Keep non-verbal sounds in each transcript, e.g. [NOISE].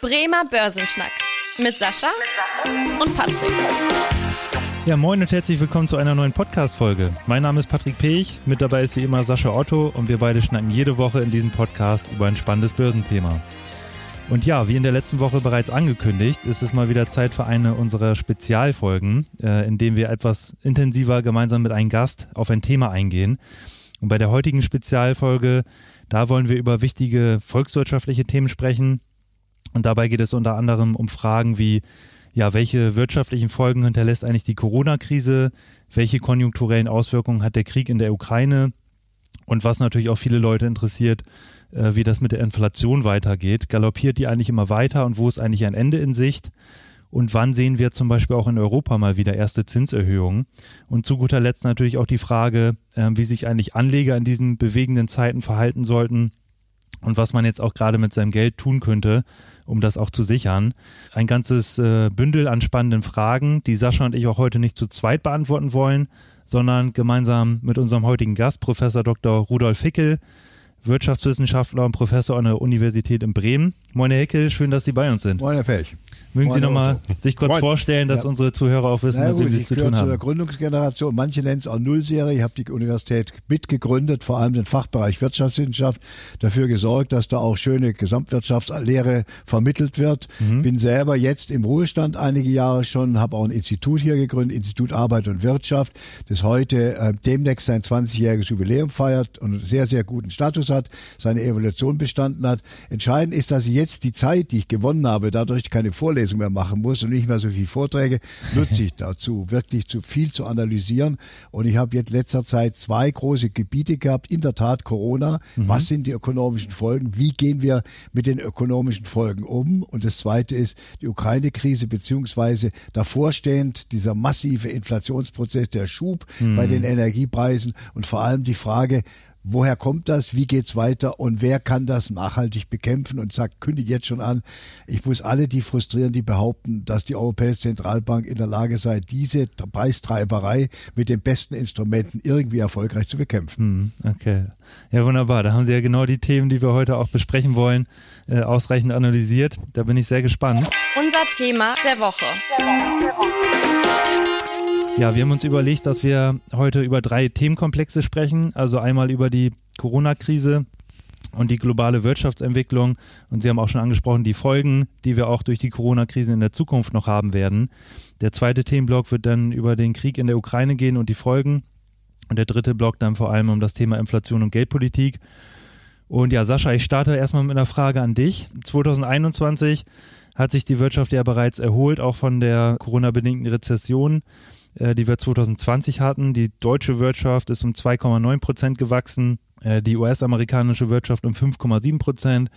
Bremer Börsenschnack mit Sascha und Patrick. Ja, moin und herzlich willkommen zu einer neuen Podcast-Folge. Mein Name ist Patrick Pech, mit dabei ist wie immer Sascha Otto und wir beide schnacken jede Woche in diesem Podcast über ein spannendes Börsenthema. Und ja, wie in der letzten Woche bereits angekündigt, ist es mal wieder Zeit für eine unserer Spezialfolgen, äh, in dem wir etwas intensiver gemeinsam mit einem Gast auf ein Thema eingehen. Und bei der heutigen Spezialfolge, da wollen wir über wichtige volkswirtschaftliche Themen sprechen, und dabei geht es unter anderem um Fragen wie, ja, welche wirtschaftlichen Folgen hinterlässt eigentlich die Corona-Krise? Welche konjunkturellen Auswirkungen hat der Krieg in der Ukraine? Und was natürlich auch viele Leute interessiert, äh, wie das mit der Inflation weitergeht. Galoppiert die eigentlich immer weiter und wo ist eigentlich ein Ende in Sicht? Und wann sehen wir zum Beispiel auch in Europa mal wieder erste Zinserhöhungen? Und zu guter Letzt natürlich auch die Frage, äh, wie sich eigentlich Anleger in diesen bewegenden Zeiten verhalten sollten und was man jetzt auch gerade mit seinem Geld tun könnte, um das auch zu sichern. Ein ganzes äh, Bündel an spannenden Fragen, die Sascha und ich auch heute nicht zu zweit beantworten wollen, sondern gemeinsam mit unserem heutigen Gast, Professor Dr. Rudolf Hickel, Wirtschaftswissenschaftler und Professor an der Universität in Bremen. Moin, Herr Hickel, schön, dass Sie bei uns sind. Moin, Herr Pech. Mögen Sie nochmal sich kurz Moin. vorstellen, dass Ja. unsere Zuhörer auch wissen, Na mit gut, wem sie ich es zu tun zu der haben? Gründungsgeneration. Manche nennen es auch Nullserie. Ich habe die Universität mitgegründet, vor allem den Fachbereich Wirtschaftswissenschaft, dafür gesorgt, dass da auch schöne Gesamtwirtschaftslehre vermittelt wird. Mhm. Bin selber jetzt im Ruhestand einige Jahre schon, habe auch ein Institut hier gegründet, Institut Arbeit und Wirtschaft, das heute äh, demnächst sein 20-jähriges Jubiläum feiert und einen sehr, sehr guten Status hat, seine Evolution bestanden hat. Entscheidend ist, dass ich jetzt die Zeit, die ich gewonnen habe, dadurch keine Vorlesung mehr machen muss und nicht mehr so viel Vorträge, nutze ich dazu, wirklich zu viel zu analysieren. Und ich habe jetzt letzter Zeit zwei große Gebiete gehabt. In der Tat Corona. Was sind die ökonomischen Folgen? Wie gehen wir mit den ökonomischen Folgen um? Und das zweite ist die Ukraine-Krise beziehungsweise davorstehend dieser massive Inflationsprozess, der Schub bei den Energiepreisen und vor allem die Frage, Woher kommt das? Wie geht's weiter? Und wer kann das nachhaltig bekämpfen? Und sagt, kündigt jetzt schon an, ich muss alle die frustrieren, die behaupten, dass die Europäische Zentralbank in der Lage sei, diese Preistreiberei mit den besten Instrumenten irgendwie erfolgreich zu bekämpfen. Hm, Okay. Ja, wunderbar. Da haben Sie ja genau die Themen, die wir heute auch besprechen wollen, äh, ausreichend analysiert. Da bin ich sehr gespannt. Unser Thema der Woche. Ja, wir haben uns überlegt, dass wir heute über drei Themenkomplexe sprechen. Also einmal über die Corona-Krise und die globale Wirtschaftsentwicklung. Und Sie haben auch schon angesprochen, die Folgen, die wir auch durch die Corona-Krise in der Zukunft noch haben werden. Der zweite Themenblock wird dann über den Krieg in der Ukraine gehen und die Folgen. Und der dritte Block dann vor allem um das Thema Inflation und Geldpolitik. Und ja, Sascha, ich starte erstmal mit einer Frage an dich. 2021 hat sich die Wirtschaft ja bereits erholt, auch von der Corona-bedingten Rezession, äh, die wir 2020 hatten. Die deutsche Wirtschaft ist um 2,9 Prozent gewachsen, äh, die US-amerikanische Wirtschaft um 5,7 Prozent.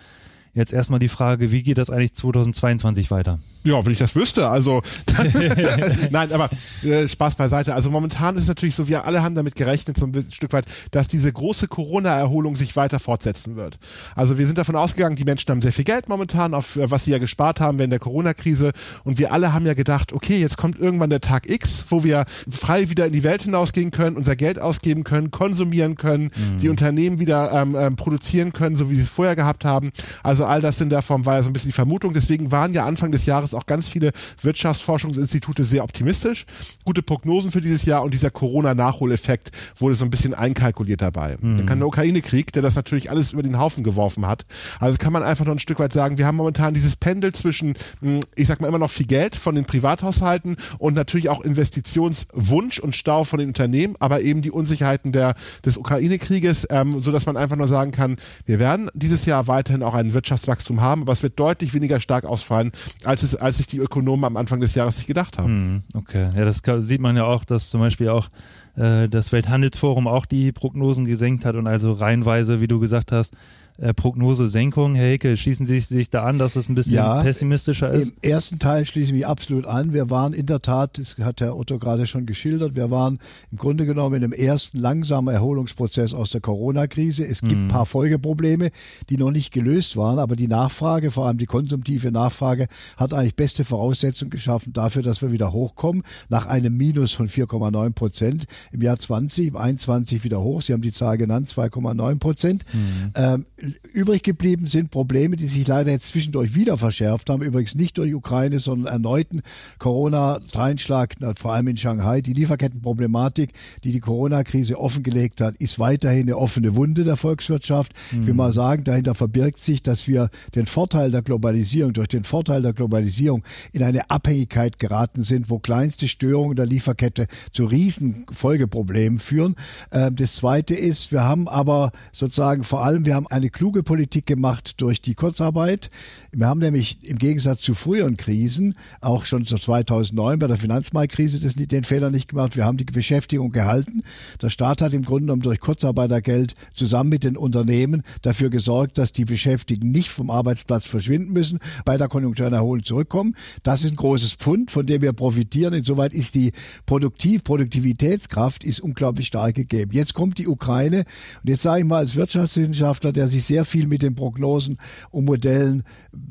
Jetzt erstmal die Frage, wie geht das eigentlich 2022 weiter? Ja, wenn ich das wüsste. Also dann, [LAUGHS] nein, aber äh, Spaß beiseite. Also momentan ist es natürlich so, wir alle haben damit gerechnet, so ein Stück weit, dass diese große Corona-Erholung sich weiter fortsetzen wird. Also wir sind davon ausgegangen, die Menschen haben sehr viel Geld momentan, auf äh, was sie ja gespart haben während der Corona-Krise. Und wir alle haben ja gedacht, okay, jetzt kommt irgendwann der Tag X, wo wir frei wieder in die Welt hinausgehen können, unser Geld ausgeben können, konsumieren können, die Unternehmen wieder ähm, ähm, produzieren können, so wie sie es vorher gehabt haben. Also all das in der Form war ja so ein bisschen die Vermutung. Deswegen waren ja Anfang des Jahres auch ganz viele Wirtschaftsforschungsinstitute sehr optimistisch. Gute Prognosen für dieses Jahr und dieser Corona-Nachholeffekt wurde so ein bisschen einkalkuliert dabei. Dann kam der Ukraine-Krieg, der das natürlich alles über den Haufen geworfen hat. Also kann man einfach noch ein Stück weit sagen, wir haben momentan dieses Pendel zwischen, mh, ich sag mal immer noch viel Geld von den Privathaushalten und natürlich auch Investitionswunsch und Stau von den Unternehmen, aber eben die Unsicherheiten der, des Ukraine-Krieges, ähm, so dass man einfach nur sagen kann, wir werden dieses Jahr weiterhin auch ein Wirtschaftswachstum haben, aber es wird deutlich weniger stark ausfallen, als es, als sich die Ökonomen am Anfang des Jahres sich gedacht haben. Hm, okay, ja, das sieht man ja auch, dass zum Beispiel auch äh, das Welthandelsforum auch die Prognosen gesenkt hat und also reihenweise, wie du gesagt hast, äh, Prognosesenkung. Herr Hecke, schließen Sie sich da an, dass es ein bisschen Ja, pessimistischer ist? Im ersten Teil schließe ich mich absolut an. Wir waren in der Tat, das hat Herr Otto gerade schon geschildert, wir waren im Grunde genommen in einem ersten langsamen Erholungsprozess aus der Corona-Krise. Es gibt ein paar Folgeprobleme, die noch nicht gelöst waren, aber die Nachfrage, vor allem die konsumtive Nachfrage, hat eigentlich beste Voraussetzungen geschaffen dafür, dass wir wieder hochkommen nach einem Minus von 4,9 Prozent. im Jahr 20, im 21 wieder hoch. Sie haben die Zahl genannt, 2,9 Prozent. Mhm. Ähm, übrig geblieben sind Probleme, die sich leider jetzt zwischendurch wieder verschärft haben. Übrigens nicht durch Ukraine, sondern erneuten Corona-Dreinschlag, vor allem in Shanghai. Die Lieferkettenproblematik, die die Corona-Krise offengelegt hat, ist weiterhin eine offene Wunde der Volkswirtschaft. Mhm. Ich will mal sagen, dahinter verbirgt sich, dass wir den Vorteil der Globalisierung, durch den Vorteil der Globalisierung in eine Abhängigkeit geraten sind, wo kleinste Störungen der Lieferkette zu riesen Folgeproblemen führen. Ähm, das zweite ist, wir haben aber sozusagen vor allem, wir haben eine kluge Politik gemacht durch die Kurzarbeit. Wir haben nämlich im Gegensatz zu früheren Krisen, auch schon zu 2009 bei der Finanzmarktkrise, den Fehler nicht gemacht. Wir haben die Beschäftigung gehalten. Der Staat hat im Grunde genommen durch Kurzarbeitergeld zusammen mit den Unternehmen dafür gesorgt, dass die Beschäftigten nicht vom Arbeitsplatz verschwinden müssen, bei der Konjunkturerholung zurückkommen. Das ist ein großes Pfund, von dem wir profitieren. Insoweit ist die Produktiv Produktivitätskraft ist unglaublich stark gegeben. Jetzt kommt die Ukraine und jetzt sage ich mal als Wirtschaftswissenschaftler, der sich sehr viel mit den Prognosen und Modellen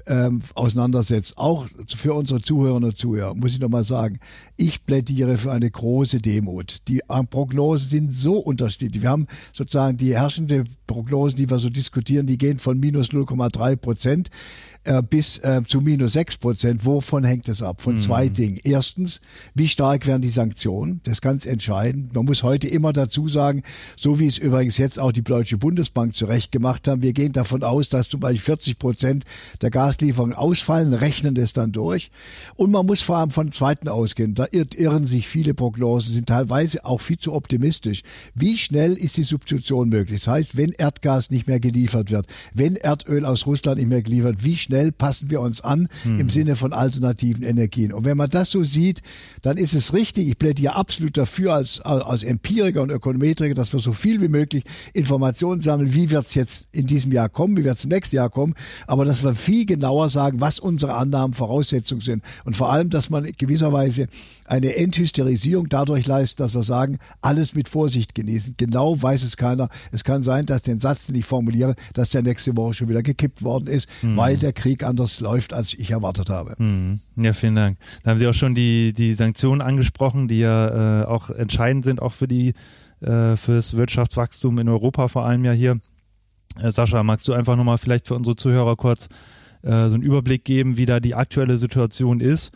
ähm, auseinandersetzt, auch für unsere Zuhörerinnen und Zuhörer, muss ich nochmal sagen, ich plädiere für eine große Demut. Die äh, Prognosen sind so unterschiedlich. Wir haben sozusagen die herrschende Prognosen, die wir so diskutieren, die gehen von minus 0,3 Prozent äh, bis äh, zu minus sechs Prozent. Wovon hängt es ab? Von mhm. zwei Dingen. Erstens, wie stark werden die Sanktionen? Das ist ganz entscheidend. Man muss heute immer dazu sagen, so wie es übrigens jetzt auch die Deutsche Bundesbank zurecht gemacht haben, wir gehen davon aus, dass zum Beispiel 40 Prozent der Gaslieferungen ausfallen, rechnen das dann durch. Und man muss vor allem von zweiten ausgehen. Da irren sich viele Prognosen, sind teilweise auch viel zu optimistisch. Wie schnell ist die Substitution möglich? Das heißt, wenn Erdgas nicht mehr geliefert wird, wenn Erdöl aus Russland nicht mehr geliefert, wie schnell schnell passen wir uns an mhm. im Sinne von alternativen Energien. Und wenn man das so sieht, dann ist es richtig. Ich plädiere absolut dafür als, als Empiriker und Ökonometriker, dass wir so viel wie möglich Informationen sammeln, wie wird es jetzt in diesem Jahr kommen, wie wird es im nächsten Jahr kommen, aber dass wir viel genauer sagen, was unsere Annahmen, Voraussetzungen sind. Und vor allem, dass man gewisserweise eine Enthysterisierung dadurch leistet, dass wir sagen, alles mit Vorsicht genießen. Genau weiß es keiner. Es kann sein, dass den Satz, den ich formuliere, dass der nächste Woche schon wieder gekippt worden ist, mhm. weil der Krieg anders läuft, als ich erwartet habe. Mhm. Ja, vielen Dank. Da haben Sie auch schon die, die Sanktionen angesprochen, die ja äh, auch entscheidend sind, auch für die äh, fürs Wirtschaftswachstum in Europa vor allem ja hier. Äh, Sascha, magst du einfach nochmal vielleicht für unsere Zuhörer kurz äh, so einen Überblick geben, wie da die aktuelle Situation ist?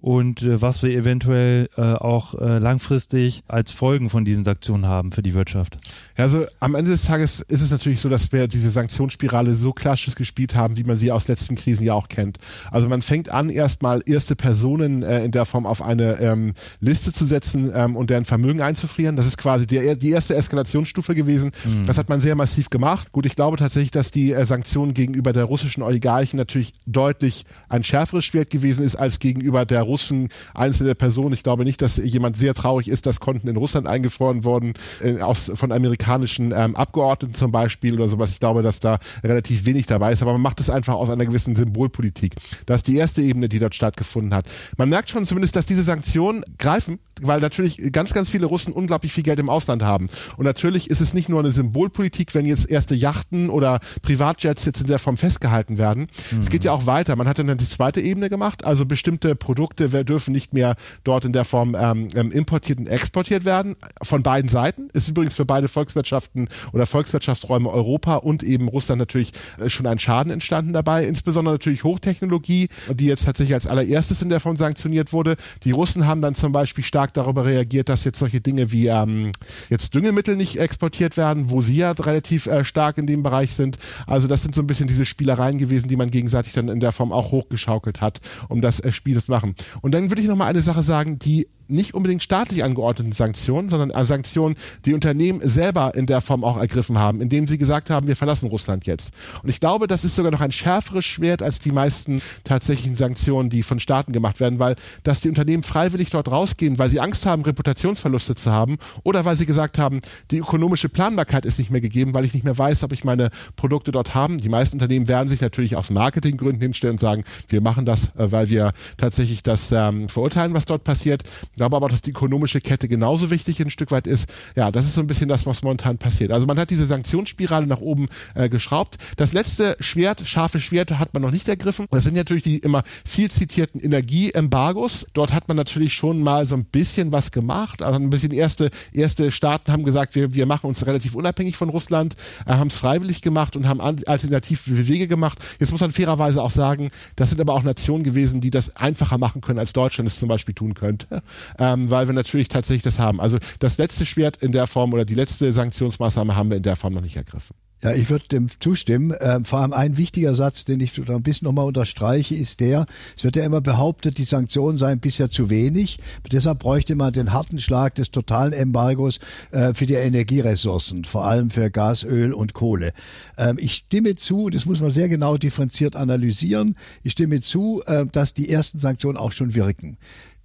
Und äh, was wir eventuell äh, auch äh, langfristig als Folgen von diesen Sanktionen haben für die Wirtschaft. Ja, also am Ende des Tages ist es natürlich so, dass wir diese Sanktionsspirale so klassisch gespielt haben, wie man sie aus letzten Krisen ja auch kennt. Also man fängt an, erstmal erste Personen äh, in der Form auf eine ähm, Liste zu setzen ähm, und deren Vermögen einzufrieren. Das ist quasi die, die erste Eskalationsstufe gewesen. Mhm. Das hat man sehr massiv gemacht. Gut, ich glaube tatsächlich, dass die äh, Sanktionen gegenüber der russischen Oligarchen natürlich deutlich ein schärferes Schwert gewesen ist als gegenüber der Russen einzelne Personen. Ich glaube nicht, dass jemand sehr traurig ist, dass Konten in Russland eingefroren wurden, äh, aus, von amerikanischen ähm, Abgeordneten zum Beispiel oder sowas. Ich glaube, dass da relativ wenig dabei ist, aber man macht es einfach aus einer gewissen Symbolpolitik. Das ist die erste Ebene, die dort stattgefunden hat. Man merkt schon zumindest, dass diese Sanktionen greifen, weil natürlich ganz, ganz viele Russen unglaublich viel Geld im Ausland haben. Und natürlich ist es nicht nur eine Symbolpolitik, wenn jetzt erste Yachten oder Privatjets jetzt in der Form festgehalten werden. Mhm. Es geht ja auch weiter. Man hat dann die zweite Ebene gemacht, also bestimmte Produkte dürfen nicht mehr dort in der Form ähm, ähm, importiert und exportiert werden. Von beiden Seiten. Ist übrigens für beide Volkswirtschaften oder Volkswirtschaftsräume Europa und eben Russland natürlich äh, schon ein Schaden entstanden dabei. Insbesondere natürlich Hochtechnologie, die jetzt tatsächlich als allererstes in der Form sanktioniert wurde. Die Russen haben dann zum Beispiel stark darüber reagiert, dass jetzt solche Dinge wie ähm, jetzt Düngemittel nicht exportiert werden, wo sie ja relativ äh, stark in dem Bereich sind. Also das sind so ein bisschen diese Spielereien gewesen, die man gegenseitig dann in der Form auch hochgeschaukelt hat, um das äh, Spiel zu machen. Und dann würde ich noch mal eine Sache sagen, die nicht unbedingt staatlich angeordneten Sanktionen, sondern Sanktionen, die Unternehmen selber in der Form auch ergriffen haben, indem sie gesagt haben, wir verlassen Russland jetzt. Und ich glaube, das ist sogar noch ein schärferes Schwert als die meisten tatsächlichen Sanktionen, die von Staaten gemacht werden, weil dass die Unternehmen freiwillig dort rausgehen, weil sie Angst haben, Reputationsverluste zu haben oder weil sie gesagt haben, die ökonomische Planbarkeit ist nicht mehr gegeben, weil ich nicht mehr weiß, ob ich meine Produkte dort haben. Die meisten Unternehmen werden sich natürlich aus Marketinggründen hinstellen und sagen, wir machen das, äh, weil wir tatsächlich das ähm, verurteilen, was dort passiert. Glaube aber, dass die ökonomische Kette genauso wichtig ein Stück weit ist. Ja, das ist so ein bisschen das, was momentan passiert. Also man hat diese Sanktionsspirale nach oben äh, geschraubt. Das letzte Schwert, scharfe Schwert, hat man noch nicht ergriffen. Das sind natürlich die immer viel zitierten Energieembargos. Dort hat man natürlich schon mal so ein bisschen was gemacht. Also ein bisschen erste, erste Staaten haben gesagt, wir, wir machen uns relativ unabhängig von Russland, äh, haben es freiwillig gemacht und haben alternative Wege gemacht. Jetzt muss man fairerweise auch sagen, das sind aber auch Nationen gewesen, die das einfacher machen können, als Deutschland es zum Beispiel tun könnte, ähm, weil wir natürlich tatsächlich das haben. Also das letzte Schwert in der Form oder die letzte Sanktionsmaßnahme haben wir in der Form noch nicht ergriffen. Ja, ich würde dem zustimmen. Ähm, vor allem ein wichtiger Satz, den ich ein bisschen nochmal unterstreiche, ist der, es wird ja immer behauptet, die Sanktionen seien bisher zu wenig. Deshalb bräuchte man den harten Schlag des totalen Embargos äh, für die Energieressourcen, vor allem für Gas, Öl und Kohle. Ähm, ich stimme zu, das muss man sehr genau differenziert analysieren, ich stimme zu, äh, dass die ersten Sanktionen auch schon wirken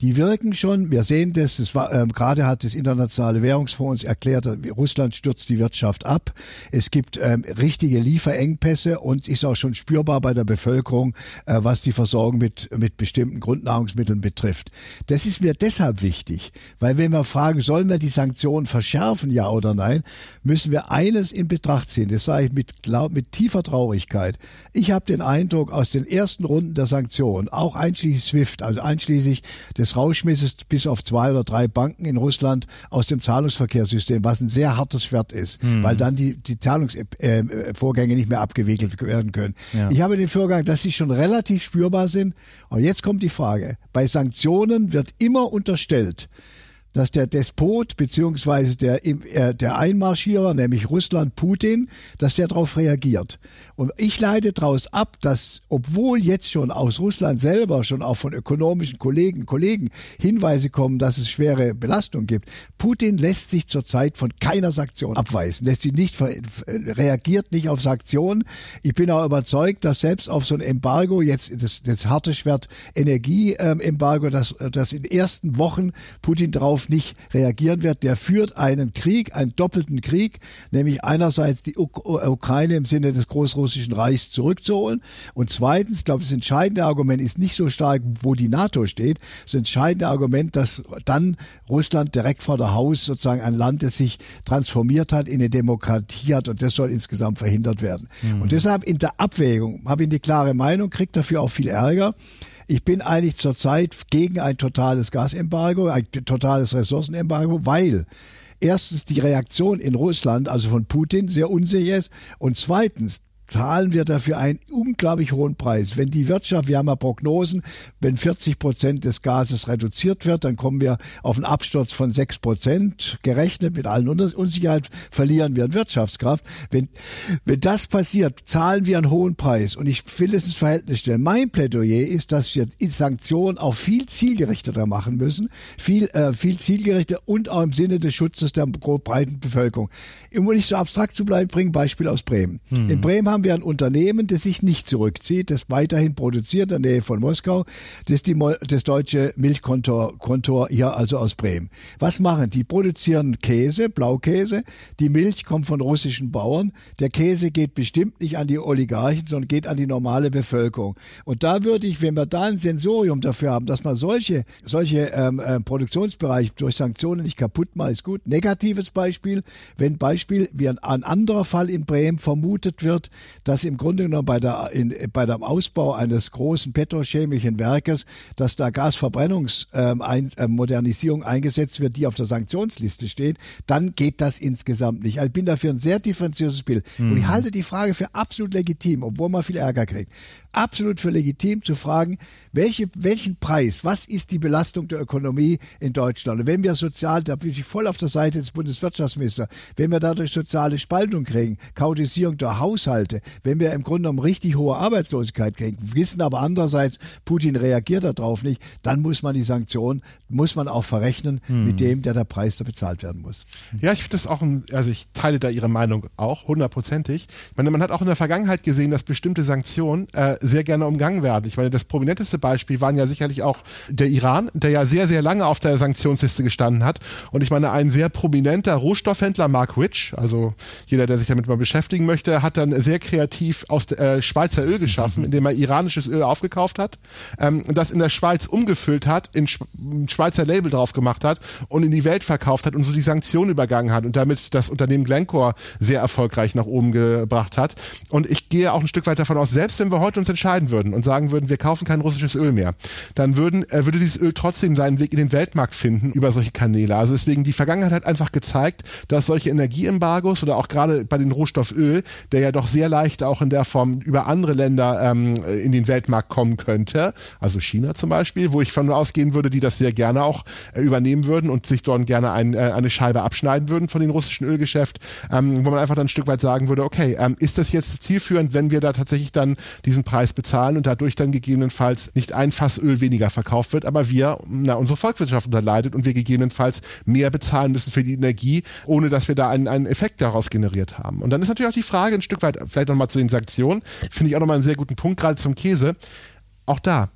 die wirken schon. Wir sehen das. das war, ähm, gerade hat das Internationale Währungsfonds erklärt, Russland stürzt die Wirtschaft ab. Es gibt ähm, richtige Lieferengpässe und ist auch schon spürbar bei der Bevölkerung, äh, was die Versorgung mit, mit bestimmten Grundnahrungsmitteln betrifft. Das ist mir deshalb wichtig, weil wenn wir fragen, sollen wir die Sanktionen verschärfen, ja oder nein, müssen wir eines in Betracht ziehen. Das sage ich mit, glaub, mit tiefer Traurigkeit. Ich habe den Eindruck, aus den ersten Runden der Sanktionen, auch einschließlich SWIFT, also einschließlich des des Rausschmisses bis auf zwei oder drei Banken in Russland aus dem Zahlungsverkehrssystem, was ein sehr hartes Schwert ist, mhm. weil dann die, die Zahlungsvorgänge äh, nicht mehr abgewickelt werden können. Ja. Ich habe den Vorgang, dass sie schon relativ spürbar sind. Und jetzt kommt die Frage. Bei Sanktionen wird immer unterstellt, dass der Despot beziehungsweise der, äh, der Einmarschierer, nämlich Russland Putin, dass der darauf reagiert. Und ich leite daraus ab, dass obwohl jetzt schon aus Russland selber, schon auch von ökonomischen Kollegen, Kollegen Hinweise kommen, dass es schwere Belastung gibt, Putin lässt sich zurzeit von keiner Sanktion abweisen, lässt sich nicht, reagiert nicht auf Sanktionen. Ich bin auch überzeugt, dass selbst auf so ein Embargo, jetzt das, das harte Schwert Energieembargo, dass, dass in ersten Wochen Putin darauf nicht reagieren wird, der führt einen Krieg, einen doppelten Krieg, nämlich einerseits die Ukraine im Sinne des Großrussischen Reichs zurückzuholen und zweitens, ich glaube, das entscheidende Argument ist nicht so stark, wo die NATO steht, das entscheidende Argument, dass dann Russland direkt vor der Haus sozusagen ein Land, das sich transformiert hat, in eine Demokratie hat und das soll insgesamt verhindert werden. Mhm. Und deshalb in der Abwägung habe ich eine klare Meinung, kriegt dafür auch viel Ärger. Ich bin eigentlich zurzeit gegen ein totales Gasembargo, ein totales Ressourcenembargo, weil erstens die Reaktion in Russland, also von Putin, sehr unsicher ist und zweitens zahlen wir dafür einen unglaublich hohen Preis. Wenn die Wirtschaft, wir haben ja Prognosen, wenn 40 Prozent des Gases reduziert wird, dann kommen wir auf einen Absturz von 6 Prozent. Gerechnet mit allen Unsicherheiten verlieren wir an Wirtschaftskraft. Wenn, wenn das passiert, zahlen wir einen hohen Preis. Und ich will es ins Verhältnis stellen. Mein Plädoyer ist, dass wir Sanktionen auch viel zielgerichteter machen müssen, viel, äh, viel zielgerichteter und auch im Sinne des Schutzes der breiten Bevölkerung. Um nicht so abstrakt zu bleiben, bringe ein Beispiel aus Bremen. Hm. In Bremen haben wir ein Unternehmen, das sich nicht zurückzieht, das weiterhin produziert in der Nähe von Moskau. Das die, das deutsche Milchkontor Kontor hier also aus Bremen. Was machen die? Produzieren Käse, Blaukäse. Die Milch kommt von russischen Bauern. Der Käse geht bestimmt nicht an die Oligarchen, sondern geht an die normale Bevölkerung. Und da würde ich, wenn wir da ein Sensorium dafür haben, dass man solche, solche ähm, äh, Produktionsbereiche durch Sanktionen nicht kaputt macht, ist gut. Negatives Beispiel, wenn Beispiel wie ein, ein anderer Fall in Bremen vermutet wird, dass im Grunde genommen bei der, in, bei dem Ausbau eines großen petrochemischen Werkes, dass da Gasverbrennungsmodernisierung ähm, ein, äh, eingesetzt wird, die auf der Sanktionsliste steht, dann geht das insgesamt nicht. Also ich bin dafür ein sehr differenziertes Bild. Mhm. Und ich mhm. halte die Frage für absolut legitim, obwohl man viel Ärger kriegt absolut für legitim zu fragen, welche, welchen Preis, was ist die Belastung der Ökonomie in Deutschland? Und wenn wir sozial, da bin ich voll auf der Seite des Bundeswirtschaftsministers, wenn wir dadurch soziale Spaltung kriegen, Chaotisierung der Haushalte, wenn wir im Grunde genommen richtig hohe Arbeitslosigkeit kriegen, wissen aber andererseits, Putin reagiert darauf nicht, dann muss man die Sanktionen, muss man auch verrechnen hm. mit dem, der der Preis da bezahlt werden muss. Ja, ich finde das auch, ein, also ich teile da Ihre Meinung auch hundertprozentig. Ich meine, man hat auch in der Vergangenheit gesehen, dass bestimmte Sanktionen äh, sehr gerne umgangen werden. Ich meine, das prominenteste Beispiel waren ja sicherlich auch der Iran, der ja sehr, sehr lange auf der Sanktionsliste gestanden hat. Und ich meine, ein sehr prominenter Rohstoffhändler, Mark Rich, also jeder, der sich damit mal beschäftigen möchte, hat dann sehr kreativ aus äh, Schweizer Öl geschaffen, [LAUGHS] indem er iranisches Öl aufgekauft hat, ähm, das in der Schweiz umgefüllt hat, in Sch Schweizer Label drauf gemacht hat und in die Welt verkauft hat und so die Sanktionen übergangen hat und damit das Unternehmen Glencore sehr erfolgreich nach oben gebracht hat. Und ich gehe auch ein Stück weit davon aus, selbst wenn wir heute uns entscheiden würden und sagen würden, wir kaufen kein russisches Öl mehr, dann würden, äh, würde dieses Öl trotzdem seinen Weg in den Weltmarkt finden über solche Kanäle. Also deswegen die Vergangenheit hat einfach gezeigt, dass solche Energieembargos oder auch gerade bei den Rohstofföl, der ja doch sehr leicht auch in der Form über andere Länder ähm, in den Weltmarkt kommen könnte, also China zum Beispiel, wo ich von ausgehen würde, die das sehr gerne auch äh, übernehmen würden und sich dort gerne ein, äh, eine Scheibe abschneiden würden von den russischen Ölgeschäft, ähm, wo man einfach dann ein Stück weit sagen würde, okay, ähm, ist das jetzt zielführend, wenn wir da tatsächlich dann diesen Preis bezahlen und dadurch dann gegebenenfalls nicht ein Fass Öl weniger verkauft wird, aber wir, na, unsere Volkswirtschaft unterleidet und wir gegebenenfalls mehr bezahlen müssen für die Energie, ohne dass wir da einen, einen Effekt daraus generiert haben. Und dann ist natürlich auch die Frage ein Stück weit, vielleicht nochmal zu den Sanktionen, finde ich auch nochmal einen sehr guten Punkt, gerade zum Käse. Auch da,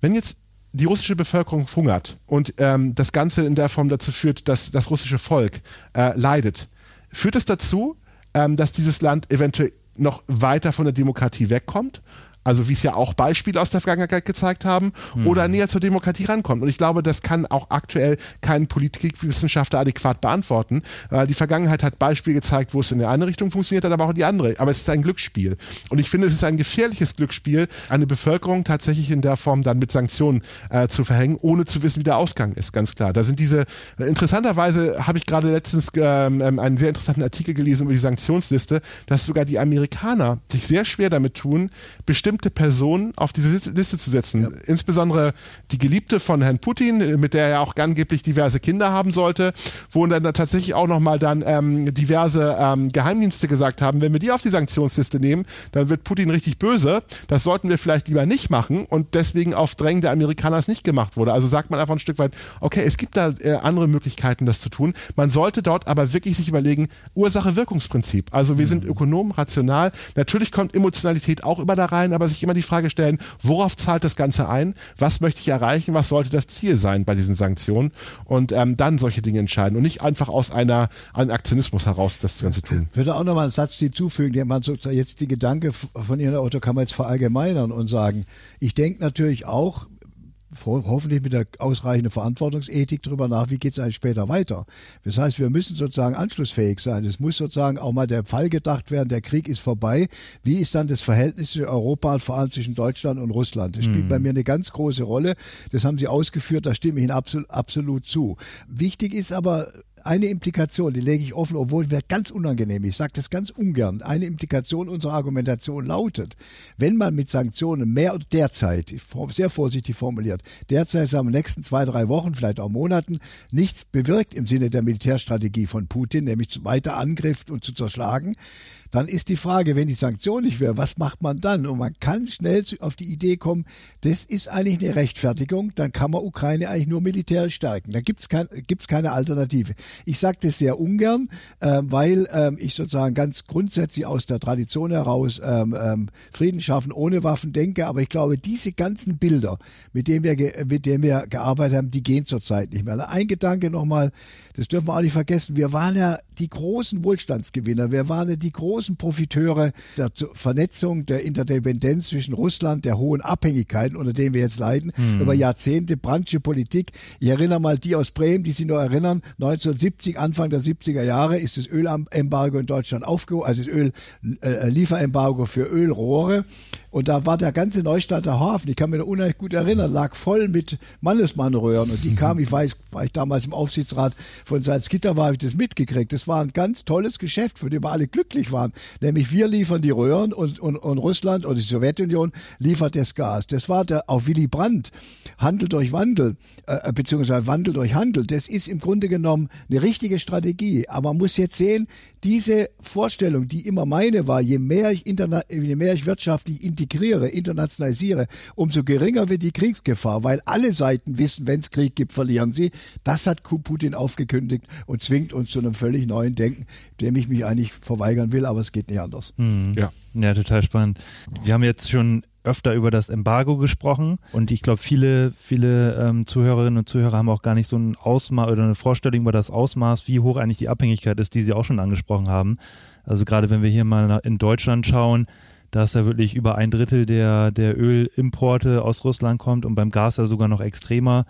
wenn jetzt die russische Bevölkerung hungert und ähm, das Ganze in der Form dazu führt, dass das russische Volk äh, leidet, führt es dazu, ähm, dass dieses Land eventuell noch weiter von der Demokratie wegkommt also wie es ja auch Beispiele aus der Vergangenheit gezeigt haben, mhm. oder näher zur Demokratie rankommt. Und ich glaube, das kann auch aktuell kein Politikwissenschaftler adäquat beantworten, weil die Vergangenheit hat Beispiele gezeigt, wo es in der eine Richtung funktioniert hat, aber auch in die andere. Aber es ist ein Glücksspiel. Und ich finde, es ist ein gefährliches Glücksspiel, eine Bevölkerung tatsächlich in der Form dann mit Sanktionen äh, zu verhängen, ohne zu wissen, wie der Ausgang ist, ganz klar. Da sind diese, äh, interessanterweise habe ich gerade letztens ähm, ähm, einen sehr interessanten Artikel gelesen über die Sanktionsliste, dass sogar die Amerikaner sich sehr schwer damit tun, bestimmte bestimmte Personen auf diese Liste zu setzen. Ja. Insbesondere die Geliebte von Herrn Putin, mit der er auch angeblich diverse Kinder haben sollte, wo dann tatsächlich auch nochmal dann ähm, diverse ähm, Geheimdienste gesagt haben, wenn wir die auf die Sanktionsliste nehmen, dann wird Putin richtig böse. Das sollten wir vielleicht lieber nicht machen und deswegen auf Drängen der Amerikaner es nicht gemacht wurde. Also sagt man einfach ein Stück weit, okay, es gibt da äh, andere Möglichkeiten, das zu tun. Man sollte dort aber wirklich sich überlegen, Ursache-Wirkungsprinzip. Also wir mhm. sind Ökonomen, rational. Natürlich kommt Emotionalität auch immer da rein, aber aber sich immer die Frage stellen, worauf zahlt das Ganze ein? Was möchte ich erreichen? Was sollte das Ziel sein bei diesen Sanktionen? Und ähm, dann solche Dinge entscheiden und nicht einfach aus einer, einem Aktionismus heraus das Ganze tun. Ich würde auch noch mal einen Satz hinzufügen, der man sozusagen jetzt die Gedanke von Ihrer Auto kann man jetzt verallgemeinern und sagen, ich denke natürlich auch, hoffentlich mit der ausreichenden Verantwortungsethik darüber nach, wie geht es eigentlich später weiter. Das heißt, wir müssen sozusagen anschlussfähig sein. Es muss sozusagen auch mal der Fall gedacht werden, der Krieg ist vorbei. Wie ist dann das Verhältnis zu Europa, vor allem zwischen Deutschland und Russland? Das spielt mhm. bei mir eine ganz große Rolle. Das haben Sie ausgeführt, da stimme ich Ihnen absolut, absolut zu. Wichtig ist aber, eine Implikation, die lege ich offen, obwohl wäre ganz unangenehm, ich sage das ganz ungern, eine Implikation unserer Argumentation lautet, wenn man mit Sanktionen mehr derzeit, sehr vorsichtig formuliert, derzeit sagen wir nächsten zwei, drei Wochen, vielleicht auch Monaten, nichts bewirkt im Sinne der Militärstrategie von Putin, nämlich weiter Angriff und zu zerschlagen, dann ist die Frage, wenn die Sanktion nicht wäre, was macht man dann? Und man kann schnell auf die Idee kommen, das ist eigentlich eine Rechtfertigung, dann kann man Ukraine eigentlich nur militärisch stärken. Da gibt's kein, gibt's keine Alternative. Ich sage das sehr ungern, äh, weil ähm, ich sozusagen ganz grundsätzlich aus der Tradition heraus ähm, ähm, Frieden schaffen ohne Waffen denke, aber ich glaube, diese ganzen Bilder, mit denen wir, mit denen wir gearbeitet haben, die gehen zurzeit nicht mehr. Ein Gedanke nochmal, das dürfen wir auch nicht vergessen, wir waren ja die großen Wohlstandsgewinner, wir waren ja die großen Profiteure der Vernetzung, der Interdependenz zwischen Russland, der hohen Abhängigkeiten, unter denen wir jetzt leiden, hm. über Jahrzehnte, Branche Politik. Ich erinnere mal die aus Bremen, die sich noch erinnern, 1970, Anfang der 70er Jahre ist das Ölembargo in Deutschland aufgehoben, also das Öllieferembargo äh, für Ölrohre. Und da war der ganze Neustadter Hafen, ich kann mich noch unheimlich gut erinnern, lag voll mit Mannesmannröhren. Und die kamen, ich weiß, war ich damals im Aufsichtsrat von Salzgitter, war habe ich das mitgekriegt. Das war ein ganz tolles Geschäft, für dem wir alle glücklich waren. Nämlich wir liefern die Röhren und, und, und Russland oder die Sowjetunion liefert das Gas. Das war der, auch Willy Brandt, Handel durch Wandel, äh, beziehungsweise Wandel durch Handel. Das ist im Grunde genommen eine richtige Strategie. Aber man muss jetzt sehen, diese Vorstellung, die immer meine war, je mehr ich, interna je mehr ich wirtschaftlich integriere, internationalisiere, umso geringer wird die Kriegsgefahr, weil alle Seiten wissen, wenn es Krieg gibt, verlieren sie. Das hat Putin aufgekündigt und zwingt uns zu einem völlig neuen Denken, dem ich mich eigentlich verweigern will, aber es geht nicht anders. Hm. Ja. ja, total spannend. Wir haben jetzt schon öfter über das Embargo gesprochen und ich glaube, viele, viele ähm, Zuhörerinnen und Zuhörer haben auch gar nicht so ein Ausmaß oder eine Vorstellung über das Ausmaß, wie hoch eigentlich die Abhängigkeit ist, die Sie auch schon angesprochen haben. Also gerade wenn wir hier mal in Deutschland schauen, da ist ja wirklich über ein Drittel der, der Ölimporte aus Russland kommt und beim Gas ja sogar noch extremer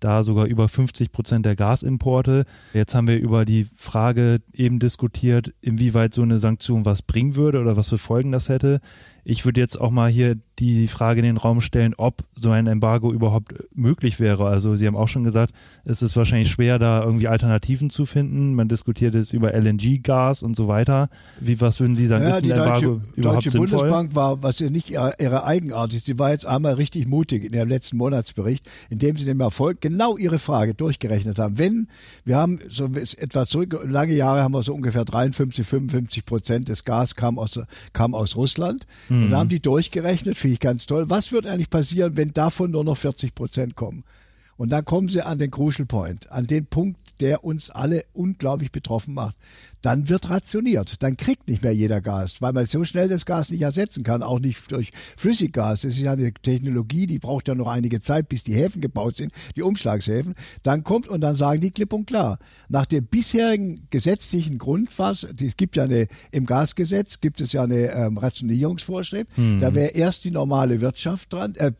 da sogar über 50 Prozent der Gasimporte. Jetzt haben wir über die Frage eben diskutiert, inwieweit so eine Sanktion was bringen würde oder was für Folgen das hätte. Ich würde jetzt auch mal hier die Frage in den Raum stellen, ob so ein Embargo überhaupt möglich wäre. Also Sie haben auch schon gesagt, es ist wahrscheinlich schwer, da irgendwie Alternativen zu finden. Man diskutiert jetzt über LNG-Gas und so weiter. Wie, was würden Sie sagen, ja, ist ein die Embargo Deutsche, überhaupt Deutsche sinnvoll? Bundesbank war, was ja nicht ihre, ihre Eigenart ist, die war jetzt einmal richtig mutig in ihrem letzten Monatsbericht, indem sie dem Erfolg genau ihre Frage durchgerechnet haben. Wenn, wir haben so etwas zurück, lange Jahre haben wir so ungefähr 53, 55 Prozent des Gas kam aus, kam aus Russland. Und da haben die durchgerechnet, finde ich ganz toll. Was wird eigentlich passieren, wenn davon nur noch 40 Prozent kommen? Und dann kommen sie an den Crucial Point, an den Punkt, der uns alle unglaublich betroffen macht. Dann wird rationiert. Dann kriegt nicht mehr jeder Gas, weil man so schnell das Gas nicht ersetzen kann, auch nicht durch Flüssiggas. Das ist ja eine Technologie, die braucht ja noch einige Zeit, bis die Häfen gebaut sind, die Umschlagshäfen. Dann kommt und dann sagen die klipp und klar, nach dem bisherigen gesetzlichen Grundfass, es gibt ja eine, im Gasgesetz gibt es ja eine ähm, Rationierungsvorschrift, da wäre erst die normale Wirtschaft dran, äh,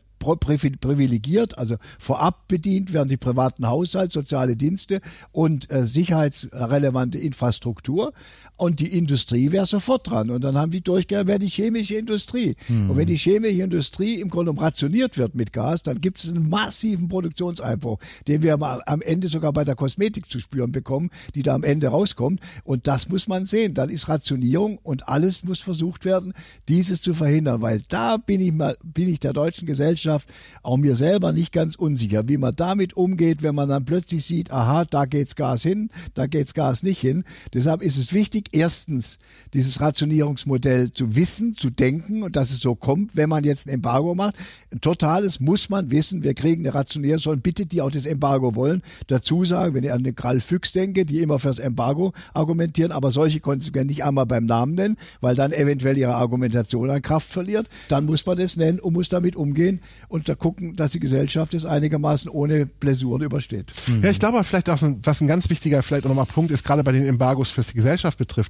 privilegiert, also vorab bedient werden die privaten Haushalte, soziale Dienste und äh, sicherheitsrelevante Infrastruktur und die Industrie wäre sofort dran und dann haben die durchgegangen, wäre die chemische Industrie. Und wenn die chemische Industrie im Grunde genommen rationiert wird mit Gas, dann gibt es einen massiven Produktionseinbruch, den wir am Ende sogar bei der Kosmetik zu spüren bekommen, die da am Ende rauskommt und das muss man sehen. Dann ist Rationierung und alles muss versucht werden, dieses zu verhindern, weil da bin ich mal, bin ich der deutschen Gesellschaft, auch mir selber nicht ganz unsicher, wie man damit umgeht, wenn man dann plötzlich sieht, aha, da geht's Gas hin, da geht's Gas nicht hin. Deshalb ist es wichtig, erstens dieses Rationierungsmodell zu wissen, zu denken und dass es so kommt, wenn man jetzt ein Embargo macht. Ein totales muss man wissen, wir kriegen eine Rationierung, sollen bitte die auch das Embargo wollen. Dazu sagen, wenn ich an den Karl Füchs denke, die immer fürs Embargo argumentieren, aber solche Konsequenzen nicht einmal beim Namen nennen, weil dann eventuell ihre Argumentation an Kraft verliert, dann muss man das nennen und muss damit umgehen und da gucken, dass die Gesellschaft es einigermaßen ohne Blessuren übersteht. Ja, ich glaube vielleicht auch, was ein ganz wichtiger vielleicht auch nochmal Punkt ist, gerade bei den Embargos, was die Gesellschaft betrifft,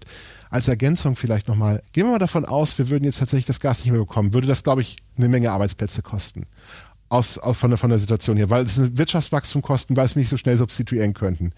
als Ergänzung vielleicht nochmal, gehen wir mal davon aus, wir würden jetzt tatsächlich das Gas nicht mehr bekommen, würde das, glaube ich, eine Menge Arbeitsplätze kosten. Aus, aus von, der, von der Situation hier, weil es ein Wirtschaftswachstum kosten, weil es wir nicht so schnell substituieren könnten.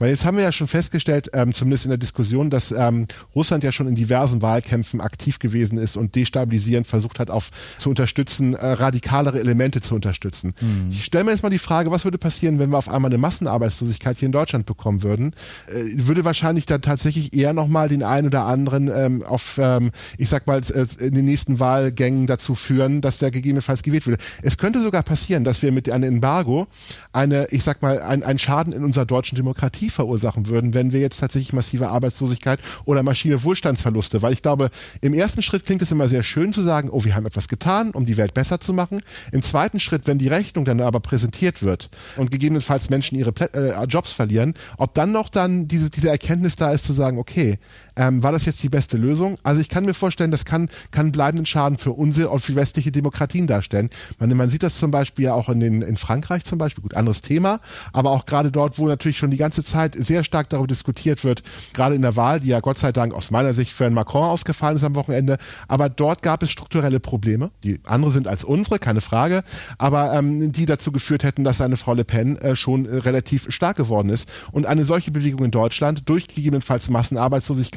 Weil jetzt haben wir ja schon festgestellt, ähm, zumindest in der Diskussion, dass ähm, Russland ja schon in diversen Wahlkämpfen aktiv gewesen ist und destabilisierend versucht hat, auf zu unterstützen, äh, radikalere Elemente zu unterstützen. Ich stelle mir jetzt mal die Frage, was würde passieren, wenn wir auf einmal eine Massenarbeitslosigkeit hier in Deutschland bekommen würden? Äh, würde wahrscheinlich dann tatsächlich eher nochmal den einen oder anderen ähm, auf, ähm, ich sag mal, äh, in den nächsten Wahlgängen dazu führen, dass der gegebenenfalls gewählt würde. Es könnte sogar passieren, dass wir mit einem Embargo eine, ich sag mal, ein, einen Schaden in unserer deutschen Demokratie verursachen würden, wenn wir jetzt tatsächlich massive Arbeitslosigkeit oder massive Wohlstandsverluste, weil ich glaube, im ersten Schritt klingt es immer sehr schön zu sagen, oh, wir haben etwas getan, um die Welt besser zu machen. Im zweiten Schritt, wenn die Rechnung dann aber präsentiert wird und gegebenenfalls Menschen ihre äh, Jobs verlieren, ob dann noch dann diese, diese Erkenntnis da ist zu sagen, okay, ähm, war das jetzt die beste Lösung? Also ich kann mir vorstellen, das kann, kann bleibenden Schaden für unsere und für westliche Demokratien darstellen. Man, man sieht das zum Beispiel ja auch in, den, in Frankreich zum Beispiel, gut, anderes Thema, aber auch gerade dort, wo natürlich schon die ganze Zeit sehr stark darüber diskutiert wird, gerade in der Wahl, die ja Gott sei Dank aus meiner Sicht für einen Macron ausgefallen ist am Wochenende, aber dort gab es strukturelle Probleme, die andere sind als unsere, keine Frage, aber ähm, die dazu geführt hätten, dass eine Frau Le Pen äh, schon äh, relativ stark geworden ist. Und eine solche Bewegung in Deutschland durch gegebenenfalls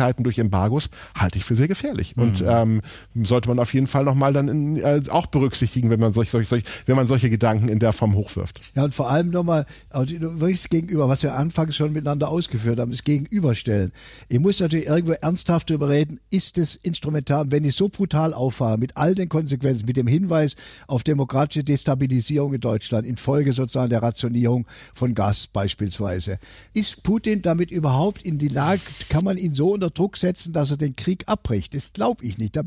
Massenarbeitslosigkeiten, durch Embargos, halte ich für sehr gefährlich. Und ähm, sollte man auf jeden Fall nochmal dann in, äh, auch berücksichtigen, wenn man solch, solch, solch, wenn man solche Gedanken in der Form hochwirft. Ja, und vor allem nochmal, also wirklich Gegenüber, was wir anfangs schon miteinander ausgeführt haben, das Gegenüberstellen. Ich muss natürlich irgendwo ernsthaft darüber reden, ist es instrumental, wenn ich so brutal auffahre, mit all den Konsequenzen, mit dem Hinweis auf demokratische Destabilisierung in Deutschland, infolge sozusagen der Rationierung von Gas beispielsweise. Ist Putin damit überhaupt in die Lage, kann man ihn so unter Druck setzen, dass er den Krieg abbricht? Das glaube ich nicht. Da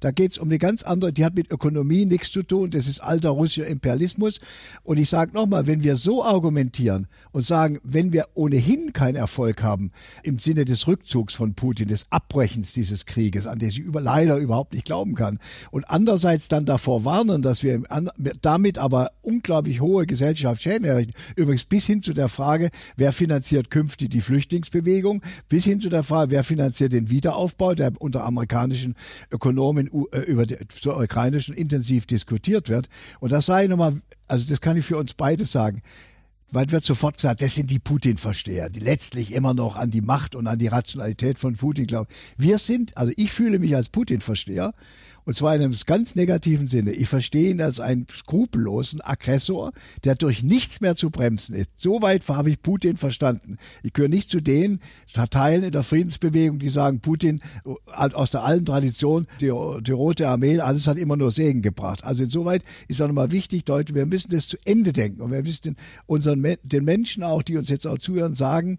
da geht es um eine ganz andere, die hat mit Ökonomie nichts zu tun, das ist alter russischer Imperialismus. Und ich sage nochmal, wenn wir so argumentieren und sagen, wenn wir ohnehin keinen Erfolg haben im Sinne des Rückzugs von Putin, des Abbrechens dieses Krieges, an den ich über, leider überhaupt nicht glauben kann, und andererseits dann davor warnen, dass wir damit aber unglaublich hohe Gesellschaftsschäden errichten, übrigens bis hin zu der Frage, wer finanziert künftig die Flüchtlingsbewegung, bis hin zu der Frage, wer finanziert den Wiederaufbau, der unter amerikanischen Ökonomen äh, über die, zur ukrainischen intensiv diskutiert wird. Und das sei nochmal, also das kann ich für uns beide sagen weil wird sofort gesagt, das sind die Putin-Versteher, die letztlich immer noch an die Macht und an die Rationalität von Putin glauben. Wir sind, also ich fühle mich als Putin-Versteher und zwar in einem ganz negativen Sinne. Ich verstehe ihn als einen skrupellosen Aggressor, der durch nichts mehr zu bremsen ist. Soweit habe ich Putin verstanden. Ich gehöre nicht zu den Teilen in der Friedensbewegung, die sagen, Putin aus der alten Tradition, die, die Rote Armee, alles hat immer nur Segen gebracht. Also insoweit ist auch nochmal wichtig, Leute, wir müssen das zu Ende denken. Und wir müssen unseren, den Menschen auch, die uns jetzt auch zuhören, sagen,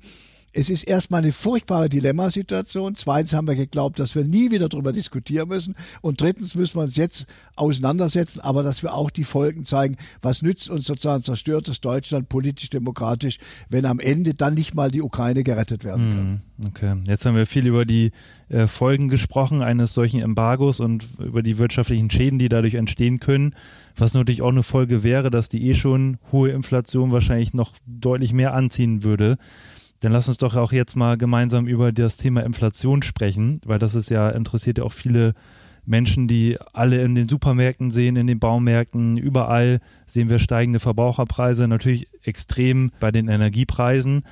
es ist erstmal eine furchtbare Dilemmasituation. Zweitens haben wir geglaubt, dass wir nie wieder darüber diskutieren müssen. Und drittens müssen wir uns jetzt auseinandersetzen, aber dass wir auch die Folgen zeigen, was nützt uns sozusagen zerstörtes Deutschland politisch, demokratisch, wenn am Ende dann nicht mal die Ukraine gerettet werden kann. Hm, okay, jetzt haben wir viel über die äh, Folgen gesprochen eines solchen Embargos und über die wirtschaftlichen Schäden, die dadurch entstehen können. Was natürlich auch eine Folge wäre, dass die eh schon hohe Inflation wahrscheinlich noch deutlich mehr anziehen würde. Dann lass uns doch auch jetzt mal gemeinsam über das Thema Inflation sprechen, weil das ist ja, interessiert ja auch viele Menschen, die alle in den Supermärkten sehen, in den Baumärkten, überall sehen wir steigende Verbraucherpreise, natürlich extrem bei den Energiepreisen.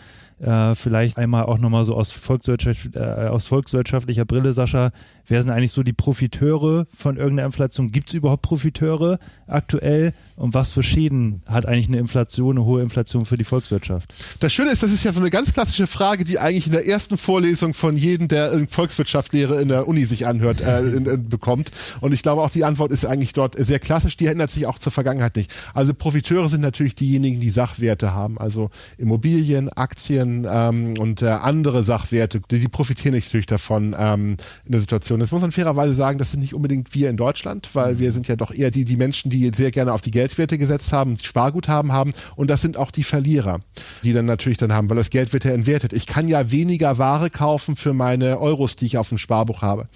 Äh, vielleicht einmal auch nochmal so aus, Volkswirtschaft, äh, aus volkswirtschaftlicher Brille, Sascha, wer sind eigentlich so die Profiteure von irgendeiner Inflation? Gibt es überhaupt Profiteure aktuell? Und was für Schäden hat eigentlich eine Inflation, eine hohe Inflation für die Volkswirtschaft? Das Schöne ist, das ist ja so eine ganz klassische Frage, die eigentlich in der ersten Vorlesung von jedem, der Volkswirtschaftslehre in der Uni sich anhört, äh, in, in, bekommt. Und ich glaube auch die Antwort ist eigentlich dort sehr klassisch. Die ändert sich auch zur Vergangenheit nicht. Also Profiteure sind natürlich diejenigen, die Sachwerte haben, also Immobilien, Aktien, ähm, und äh, andere Sachwerte, die, die profitieren natürlich davon ähm, in der Situation. Das muss man fairerweise sagen, das sind nicht unbedingt wir in Deutschland, weil wir sind ja doch eher die, die Menschen, die sehr gerne auf die Geldwerte gesetzt haben, Sparguthaben haben und das sind auch die Verlierer, die dann natürlich dann haben, weil das Geld wird ja entwertet. Ich kann ja weniger Ware kaufen für meine Euros, die ich auf dem Sparbuch habe.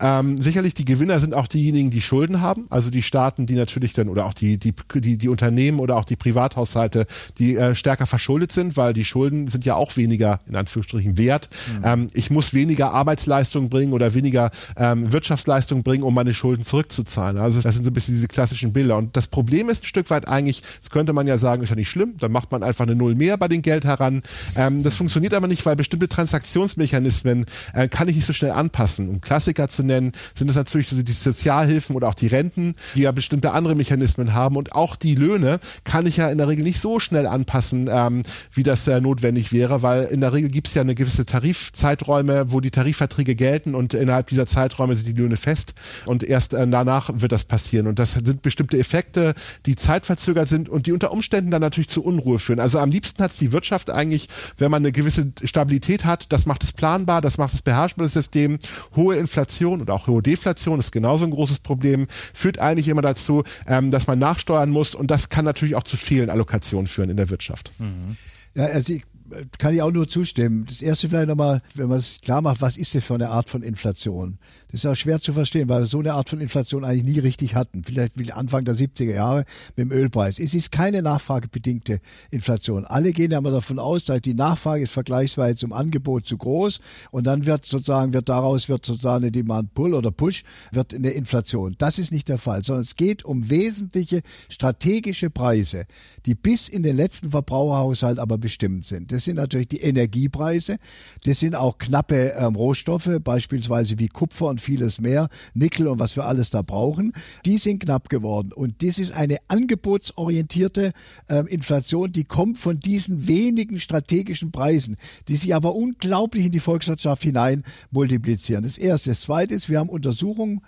Ähm, sicherlich die Gewinner sind auch diejenigen, die Schulden haben, also die Staaten, die natürlich dann oder auch die, die, die, die Unternehmen oder auch die Privathaushalte, die äh, stärker verschuldet sind, weil die Schulden sind ja auch auch weniger, in Anführungsstrichen, wert. Mhm. Ähm, ich muss weniger Arbeitsleistung bringen oder weniger ähm, Wirtschaftsleistung bringen, um meine Schulden zurückzuzahlen. Also das sind so ein bisschen diese klassischen Bilder. Und das Problem ist ein Stück weit eigentlich, das könnte man ja sagen, ist ja nicht schlimm, dann macht man einfach eine Null mehr bei den Geld heran. Ähm, das funktioniert aber nicht, weil bestimmte Transaktionsmechanismen äh, kann ich nicht so schnell anpassen. Um Klassiker zu nennen, sind es natürlich so die Sozialhilfen oder auch die Renten, die ja bestimmte andere Mechanismen haben. Und auch die Löhne kann ich ja in der Regel nicht so schnell anpassen, ähm, wie das äh, notwendig wäre wäre, weil in der Regel gibt es ja eine gewisse Tarifzeiträume, wo die Tarifverträge gelten und innerhalb dieser Zeiträume sind die Löhne fest und erst äh, danach wird das passieren. Und das sind bestimmte Effekte, die zeitverzögert sind und die unter Umständen dann natürlich zu Unruhe führen. Also am liebsten hat es die Wirtschaft eigentlich, wenn man eine gewisse Stabilität hat, das macht es planbar, das macht es beherrschbar, das System. Hohe Inflation und auch hohe Deflation ist genauso ein großes Problem, führt eigentlich immer dazu, ähm, dass man nachsteuern muss und das kann natürlich auch zu vielen Allokationen führen in der Wirtschaft. Mhm. Ja, also ich kann ich auch nur zustimmen. Das erste vielleicht nochmal, wenn man es klar macht, was ist das für eine Art von Inflation? Das ist ja schwer zu verstehen, weil wir so eine Art von Inflation eigentlich nie richtig hatten. Vielleicht wie Anfang der 70er Jahre mit dem Ölpreis. Es ist keine nachfragebedingte Inflation. Alle gehen ja immer davon aus, dass die Nachfrage ist vergleichsweise zum Angebot zu groß und dann wird sozusagen, wird daraus wird sozusagen eine Demand Pull oder Push, wird eine Inflation. Das ist nicht der Fall, sondern es geht um wesentliche strategische Preise, die bis in den letzten Verbraucherhaushalt aber bestimmt sind. Das sind natürlich die Energiepreise, das sind auch knappe ähm, Rohstoffe, beispielsweise wie Kupfer und vieles mehr, Nickel und was wir alles da brauchen, die sind knapp geworden. Und das ist eine angebotsorientierte äh, Inflation, die kommt von diesen wenigen strategischen Preisen, die sich aber unglaublich in die Volkswirtschaft hinein multiplizieren. Das erste. Das zweite ist, wir haben Untersuchungen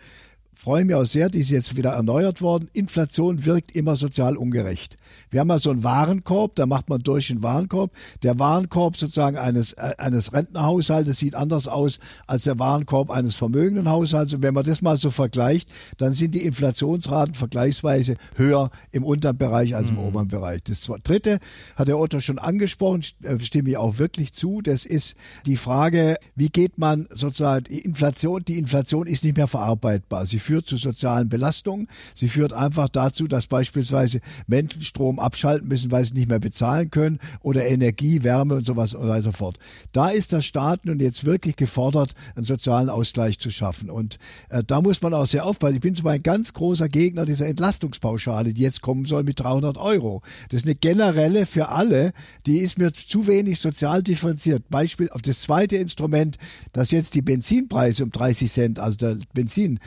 freue mich auch sehr, die ist jetzt wieder erneuert worden. Inflation wirkt immer sozial ungerecht. Wir haben ja so einen Warenkorb, da macht man durch den Warenkorb. Der Warenkorb sozusagen eines, äh, eines Rentnerhaushaltes sieht anders aus als der Warenkorb eines vermögenden Haushalts. Und wenn man das mal so vergleicht, dann sind die Inflationsraten vergleichsweise höher im unteren Bereich als im mhm. oberen Bereich. Das dritte hat der Otto schon angesprochen, äh, stimme ich auch wirklich zu. Das ist die Frage, wie geht man sozusagen die Inflation, die Inflation ist nicht mehr verarbeitbar. Sie führt zu sozialen Belastungen. Sie führt einfach dazu, dass beispielsweise Menschen Strom abschalten müssen, weil sie nicht mehr bezahlen können oder Energie, Wärme und sowas und weiter fort. Da ist der Staat nun jetzt wirklich gefordert, einen sozialen Ausgleich zu schaffen. Und äh, da muss man auch sehr aufpassen. Ich bin zum Beispiel ein ganz großer Gegner dieser Entlastungspauschale, die jetzt kommen soll mit 300 Euro. Das ist eine generelle für alle, die ist mir zu wenig sozial differenziert. Beispiel auf das zweite Instrument, dass jetzt die Benzinpreise um 30 Cent, also der Benzin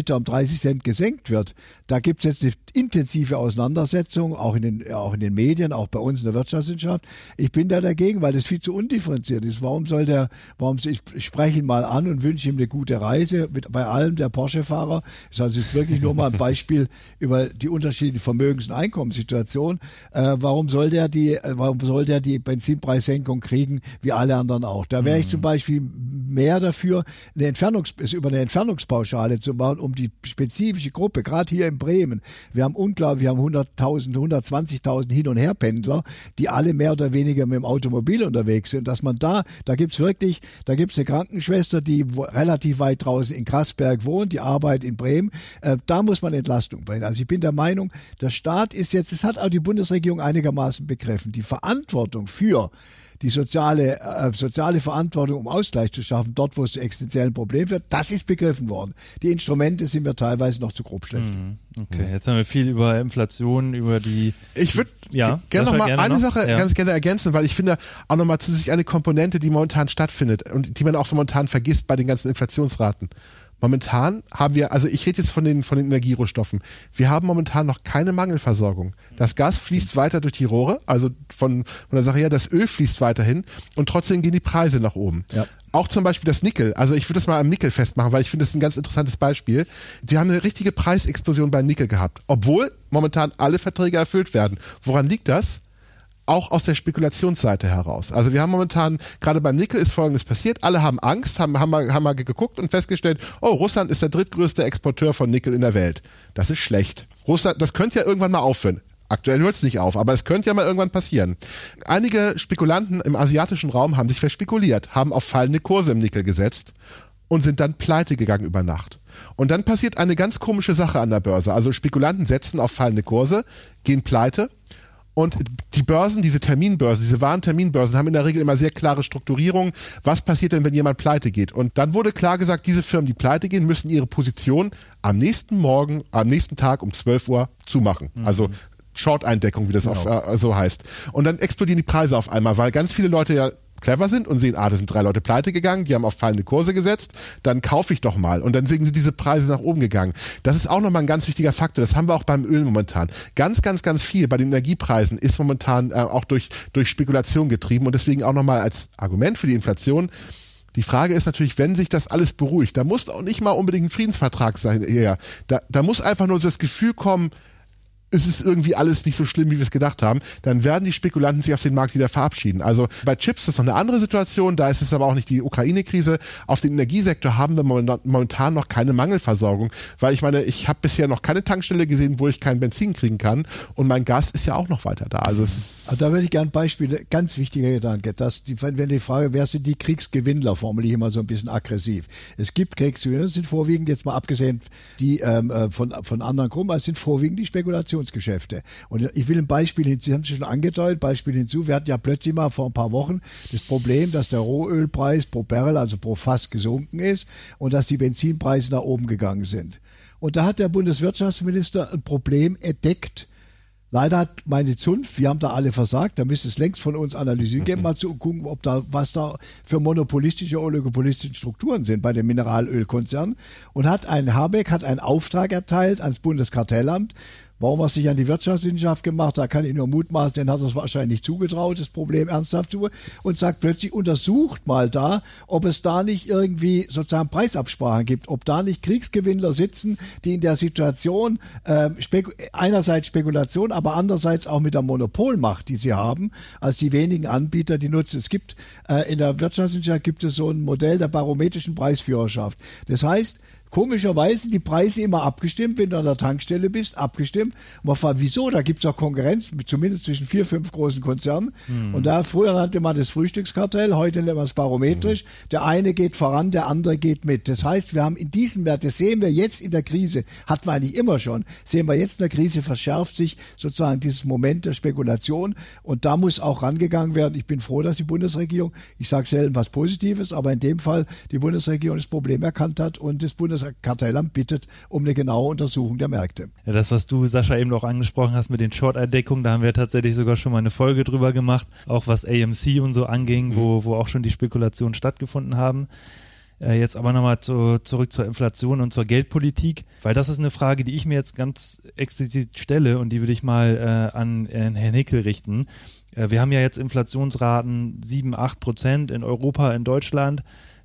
Liter um 30 Cent gesenkt wird. Da gibt es jetzt eine intensive Auseinandersetzung, auch in, den, auch in den Medien, auch bei uns in der Wirtschaftswissenschaft. Ich bin da dagegen, weil das viel zu undifferenziert ist. Warum soll der, warum, ich spreche ihn mal an und wünsche ihm eine gute Reise mit, bei allem der Porsche-Fahrer. Das heißt, es ist wirklich nur mal ein Beispiel [LAUGHS] über die unterschiedlichen Vermögens- und Einkommenssituationen. Äh, warum soll der die, äh, warum soll der die Benzinpreissenkung kriegen, wie alle anderen auch? Da wäre ich mhm. zum Beispiel mehr dafür, eine Entfernungs, es über eine Entfernungspauschale zu machen, um die spezifische Gruppe, gerade hier in Bremen, wir haben unglaublich, wir haben 100.000, 120.000 Hin- und Herpendler, die alle mehr oder weniger mit dem Automobil unterwegs sind, dass man da, da gibt's wirklich, da gibt's eine Krankenschwester, die relativ weit draußen in Krasberg wohnt, die arbeitet in Bremen, äh, da muss man Entlastung bringen. Also ich bin der Meinung, der Staat ist jetzt, es hat auch die Bundesregierung einigermaßen begriffen, die Verantwortung für die soziale, äh, soziale Verantwortung, um Ausgleich zu schaffen, dort, wo es zu existenziellen Problemen wird, das ist begriffen worden. Die Instrumente sind mir teilweise noch zu grob schlecht. Mhm. Okay, jetzt haben wir viel über Inflation, über die. Ich würde ja, gerne noch mal gerne eine noch? Sache ja. ganz gerne ergänzen, weil ich finde auch nochmal zusätzlich eine Komponente, die momentan stattfindet und die man auch so momentan vergisst bei den ganzen Inflationsraten. Momentan haben wir, also ich rede jetzt von den, von den Energierohstoffen. Wir haben momentan noch keine Mangelversorgung. Das Gas fließt weiter durch die Rohre, also von, von der Sache her, das Öl fließt weiterhin und trotzdem gehen die Preise nach oben. Ja. Auch zum Beispiel das Nickel. Also ich würde das mal am Nickel festmachen, weil ich finde, das ist ein ganz interessantes Beispiel. Die haben eine richtige Preisexplosion bei Nickel gehabt, obwohl momentan alle Verträge erfüllt werden. Woran liegt das? Auch aus der Spekulationsseite heraus. Also wir haben momentan, gerade beim Nickel ist Folgendes passiert, alle haben Angst, haben, haben, mal, haben mal geguckt und festgestellt, oh, Russland ist der drittgrößte Exporteur von Nickel in der Welt. Das ist schlecht. Russland, das könnte ja irgendwann mal aufhören. Aktuell hört es nicht auf, aber es könnte ja mal irgendwann passieren. Einige Spekulanten im asiatischen Raum haben sich verspekuliert, haben auf fallende Kurse im Nickel gesetzt und sind dann pleite gegangen über Nacht. Und dann passiert eine ganz komische Sache an der Börse. Also Spekulanten setzen auf fallende Kurse, gehen pleite und die Börsen, diese Terminbörsen, diese wahren Terminbörsen haben in der Regel immer sehr klare Strukturierungen. Was passiert denn, wenn jemand pleite geht? Und dann wurde klar gesagt, diese Firmen, die pleite gehen, müssen ihre Position am nächsten Morgen, am nächsten Tag um 12 Uhr zumachen. Mhm. Also Short-Eindeckung, wie das genau. auf, äh, so heißt. Und dann explodieren die Preise auf einmal, weil ganz viele Leute ja clever sind und sehen, ah, da sind drei Leute pleite gegangen, die haben auf fallende Kurse gesetzt, dann kaufe ich doch mal. Und dann sind diese Preise nach oben gegangen. Das ist auch nochmal ein ganz wichtiger Faktor. Das haben wir auch beim Öl momentan. Ganz, ganz, ganz viel bei den Energiepreisen ist momentan äh, auch durch, durch Spekulation getrieben und deswegen auch nochmal als Argument für die Inflation. Die Frage ist natürlich, wenn sich das alles beruhigt, da muss auch nicht mal unbedingt ein Friedensvertrag sein. Ja, da, da muss einfach nur das Gefühl kommen, es ist irgendwie alles nicht so schlimm, wie wir es gedacht haben, dann werden die Spekulanten sich auf den Markt wieder verabschieden. Also bei Chips ist noch eine andere Situation, da ist es aber auch nicht die Ukraine-Krise. Auf den Energiesektor haben wir momentan noch keine Mangelversorgung, weil ich meine, ich habe bisher noch keine Tankstelle gesehen, wo ich kein Benzin kriegen kann und mein Gas ist ja auch noch weiter da. Also, also da würde ich gerne ein Beispiel, ganz wichtiger Gedanke, dass die, wenn die Frage, wer sind die Kriegsgewinnler, formuliere ich immer so ein bisschen aggressiv. Es gibt Kriegsgewinnler, das sind vorwiegend, jetzt mal abgesehen die ähm, äh, von, von anderen Gruppen, es sind vorwiegend die Spekulationen Transaktionsgeschäfte. Und ich will ein Beispiel hinzu, Sie haben es schon angedeutet, Beispiel hinzu. Wir hatten ja plötzlich mal vor ein paar Wochen das Problem, dass der Rohölpreis pro Barrel, also pro Fass gesunken ist und dass die Benzinpreise nach oben gegangen sind. Und da hat der Bundeswirtschaftsminister ein Problem entdeckt, Leider hat meine Zunft, wir haben da alle versagt, da müsste es längst von uns analysieren gehen, [LAUGHS] mal zu gucken, ob da, was da für monopolistische, oligopolistische Strukturen sind bei den Mineralölkonzernen. Und hat ein, Habeck hat einen Auftrag erteilt ans Bundeskartellamt, Warum er sich an die Wirtschaftswissenschaft gemacht hat, kann ich nur mutmaßen, den hat er es wahrscheinlich zugetraut, das Problem ernsthaft zu und sagt plötzlich, untersucht mal da, ob es da nicht irgendwie sozusagen Preisabsprachen gibt, ob da nicht Kriegsgewinnler sitzen, die in der Situation äh, speku einerseits Spekulation, aber andererseits auch mit der Monopolmacht, die sie haben, als die wenigen Anbieter, die nutzen. Es gibt äh, in der Wirtschaftswissenschaft gibt es so ein Modell der barometrischen Preisführerschaft. Das heißt, komischerweise die Preise immer abgestimmt, wenn du an der Tankstelle bist, abgestimmt. Und man fragt, wieso? Da gibt's auch Konkurrenz, zumindest zwischen vier, fünf großen Konzernen. Mhm. Und da früher nannte man das Frühstückskartell, heute nennt man es barometrisch. Mhm. Der eine geht voran, der andere geht mit. Das heißt, wir haben in diesem Wert, das sehen wir jetzt in der Krise, hatten wir eigentlich immer schon, sehen wir jetzt in der Krise, verschärft sich sozusagen dieses Moment der Spekulation. Und da muss auch rangegangen werden. Ich bin froh, dass die Bundesregierung, ich sage selten was Positives, aber in dem Fall die Bundesregierung das Problem erkannt hat und das Bundes das Kartellamt bittet um eine genaue Untersuchung der Märkte. Ja, das, was du, Sascha, eben auch angesprochen hast mit den Short-Entdeckungen, da haben wir tatsächlich sogar schon mal eine Folge drüber gemacht, auch was AMC und so anging, mhm. wo, wo auch schon die Spekulationen stattgefunden haben. Äh, jetzt aber nochmal zu, zurück zur Inflation und zur Geldpolitik, weil das ist eine Frage, die ich mir jetzt ganz explizit stelle und die würde ich mal äh, an äh, Herrn Hickel richten. Äh, wir haben ja jetzt Inflationsraten 7, 8 Prozent in Europa, in Deutschland.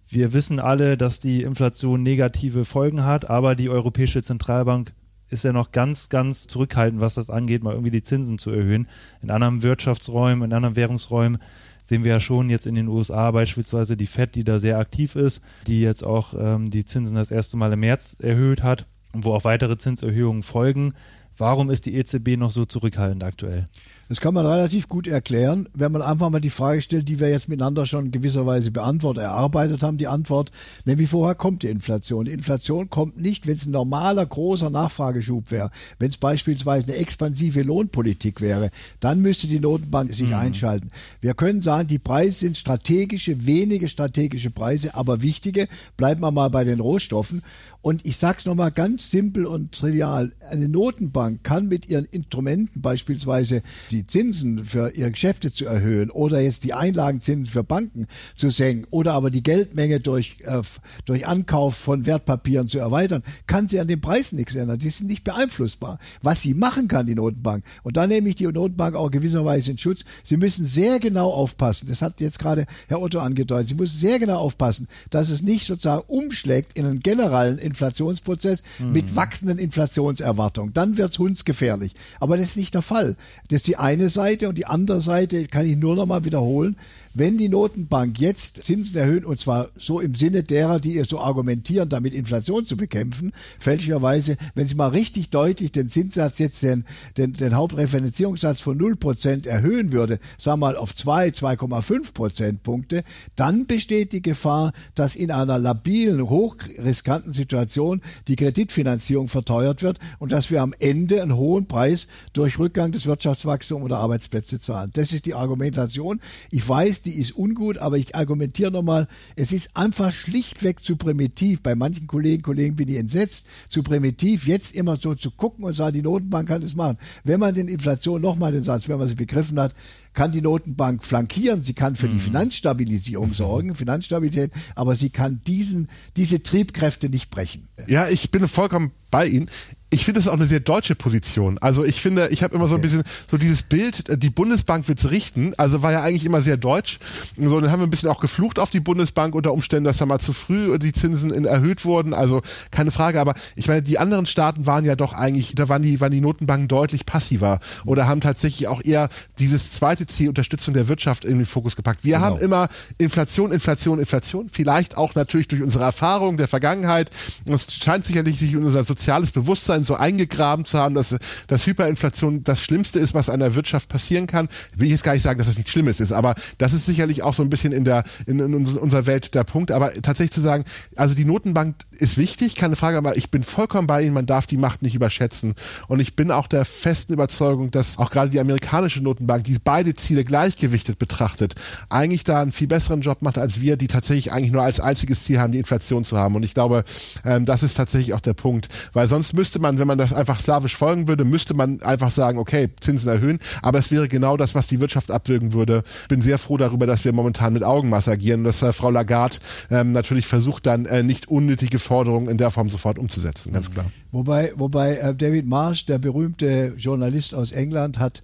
Wir wissen alle, dass die Inflation negative Folgen hat, aber die Europäische Zentralbank ist ja noch ganz, ganz zurückhaltend, was das angeht, mal irgendwie die Zinsen zu erhöhen. In anderen Wirtschaftsräumen, in anderen Währungsräumen sehen wir ja schon jetzt in den USA beispielsweise die Fed, die da sehr aktiv ist, die jetzt auch ähm, die Zinsen das erste Mal im März erhöht hat und wo auch weitere Zinserhöhungen folgen. Warum ist die EZB noch so zurückhaltend aktuell? Das kann man relativ gut erklären, wenn man einfach mal die Frage stellt, die wir jetzt miteinander schon gewisserweise beantwortet, erarbeitet haben, die Antwort, nämlich woher kommt die Inflation? Die Inflation kommt nicht, wenn es ein normaler, großer Nachfrageschub wäre, wenn es beispielsweise eine expansive Lohnpolitik wäre, dann müsste die Notenbank sich mhm. einschalten. Wir können sagen, die Preise sind strategische, wenige strategische Preise, aber wichtige. Bleiben wir mal bei den Rohstoffen. Und ich sage es nochmal ganz simpel und trivial. Eine Notenbank kann mit ihren Instrumenten beispielsweise die Zinsen für ihre Geschäfte zu erhöhen oder jetzt die Einlagenzinsen für Banken zu senken oder aber die Geldmenge durch, äh, durch Ankauf von Wertpapieren zu erweitern, kann sie an den Preisen nichts ändern. Die sind nicht beeinflussbar. Was sie machen kann, die Notenbank, und da nehme ich die Notenbank auch gewisserweise in Schutz, sie müssen sehr genau aufpassen. Das hat jetzt gerade Herr Otto angedeutet. Sie müssen sehr genau aufpassen, dass es nicht sozusagen umschlägt in einen generellen Inflationsprozess mhm. mit wachsenden Inflationserwartungen. Dann wird's hundsgefährlich. Aber das ist nicht der Fall. Das ist die eine Seite und die andere Seite kann ich nur noch mal wiederholen. Wenn die Notenbank jetzt Zinsen erhöht, und zwar so im Sinne derer, die ihr so argumentieren, damit Inflation zu bekämpfen, fälschlicherweise, wenn sie mal richtig deutlich den Zinssatz jetzt, den, den, den Hauptreferenzierungssatz von 0% erhöhen würde, sagen wir mal auf 2, 2,5 Prozentpunkte, dann besteht die Gefahr, dass in einer labilen, hochriskanten Situation die Kreditfinanzierung verteuert wird und dass wir am Ende einen hohen Preis durch Rückgang des Wirtschaftswachstums oder Arbeitsplätze zahlen. Das ist die Argumentation. Ich weiß, die ist ungut, aber ich argumentiere nochmal, es ist einfach schlichtweg zu primitiv. Bei manchen Kollegen, Kollegen bin ich entsetzt, zu primitiv, jetzt immer so zu gucken und sagen, die Notenbank kann das machen. Wenn man den Inflation, nochmal den Satz, wenn man sie begriffen hat, kann die Notenbank flankieren, sie kann für die mhm. Finanzstabilisierung [LAUGHS] sorgen, Finanzstabilität, aber sie kann diesen, diese Triebkräfte nicht brechen. Ja, ich bin vollkommen bei Ihnen ich finde das auch eine sehr deutsche Position. Also ich finde, ich habe immer so ein bisschen so dieses Bild, äh, die Bundesbank wird's richten. Also war ja eigentlich immer sehr deutsch. So, dann haben wir ein bisschen auch geflucht auf die Bundesbank unter Umständen, dass da mal zu früh die Zinsen in, erhöht wurden. Also keine Frage. Aber ich meine, die anderen Staaten waren ja doch eigentlich, da waren die, waren die Notenbanken deutlich passiver oder haben tatsächlich auch eher dieses zweite Ziel, Unterstützung der Wirtschaft in den Fokus gepackt. Wir genau. haben immer Inflation, Inflation, Inflation. Vielleicht auch natürlich durch unsere Erfahrung der Vergangenheit. Es scheint sicherlich sich unser soziales Bewusstsein so eingegraben zu haben, dass, dass Hyperinflation das Schlimmste ist, was einer Wirtschaft passieren kann. Will ich jetzt gar nicht sagen, dass es das nichts Schlimmes ist, aber das ist sicherlich auch so ein bisschen in der in, in unserer Welt der Punkt. Aber tatsächlich zu sagen, also die Notenbank ist wichtig, keine Frage, aber ich bin vollkommen bei Ihnen, man darf die Macht nicht überschätzen. Und ich bin auch der festen Überzeugung, dass auch gerade die amerikanische Notenbank, die beide Ziele gleichgewichtet betrachtet, eigentlich da einen viel besseren Job macht als wir, die tatsächlich eigentlich nur als einziges Ziel haben, die Inflation zu haben. Und ich glaube, ähm, das ist tatsächlich auch der Punkt, weil sonst müsste man man, wenn man das einfach slawisch folgen würde, müsste man einfach sagen, okay, Zinsen erhöhen, aber es wäre genau das, was die Wirtschaft abwirken würde. Bin sehr froh darüber, dass wir momentan mit Augenmaß agieren und dass äh, Frau Lagarde ähm, natürlich versucht, dann äh, nicht unnötige Forderungen in der Form sofort umzusetzen, ganz klar. Wobei, wobei äh, David Marsh, der berühmte Journalist aus England, hat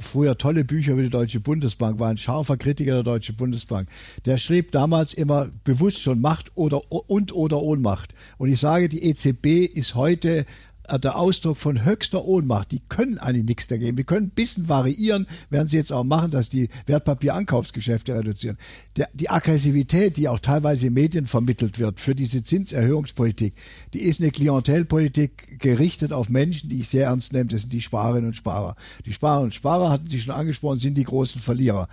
früher tolle Bücher über die Deutsche Bundesbank, war ein scharfer Kritiker der Deutschen Bundesbank. Der schrieb damals immer bewusst schon Macht oder und oder Ohnmacht. Und ich sage, die EZB ist heute der Ausdruck von höchster Ohnmacht. Die können eigentlich nichts dagegen. Wir können ein bisschen variieren, werden sie jetzt auch machen, dass die Wertpapierankaufsgeschäfte reduzieren. Der, die Aggressivität, die auch teilweise in Medien vermittelt wird für diese Zinserhöhungspolitik, die ist eine Klientelpolitik gerichtet auf Menschen, die ich sehr ernst nehme. Das sind die Sparerinnen und Sparer. Die Sparerinnen und Sparer, hatten Sie schon angesprochen, sind die großen Verlierer.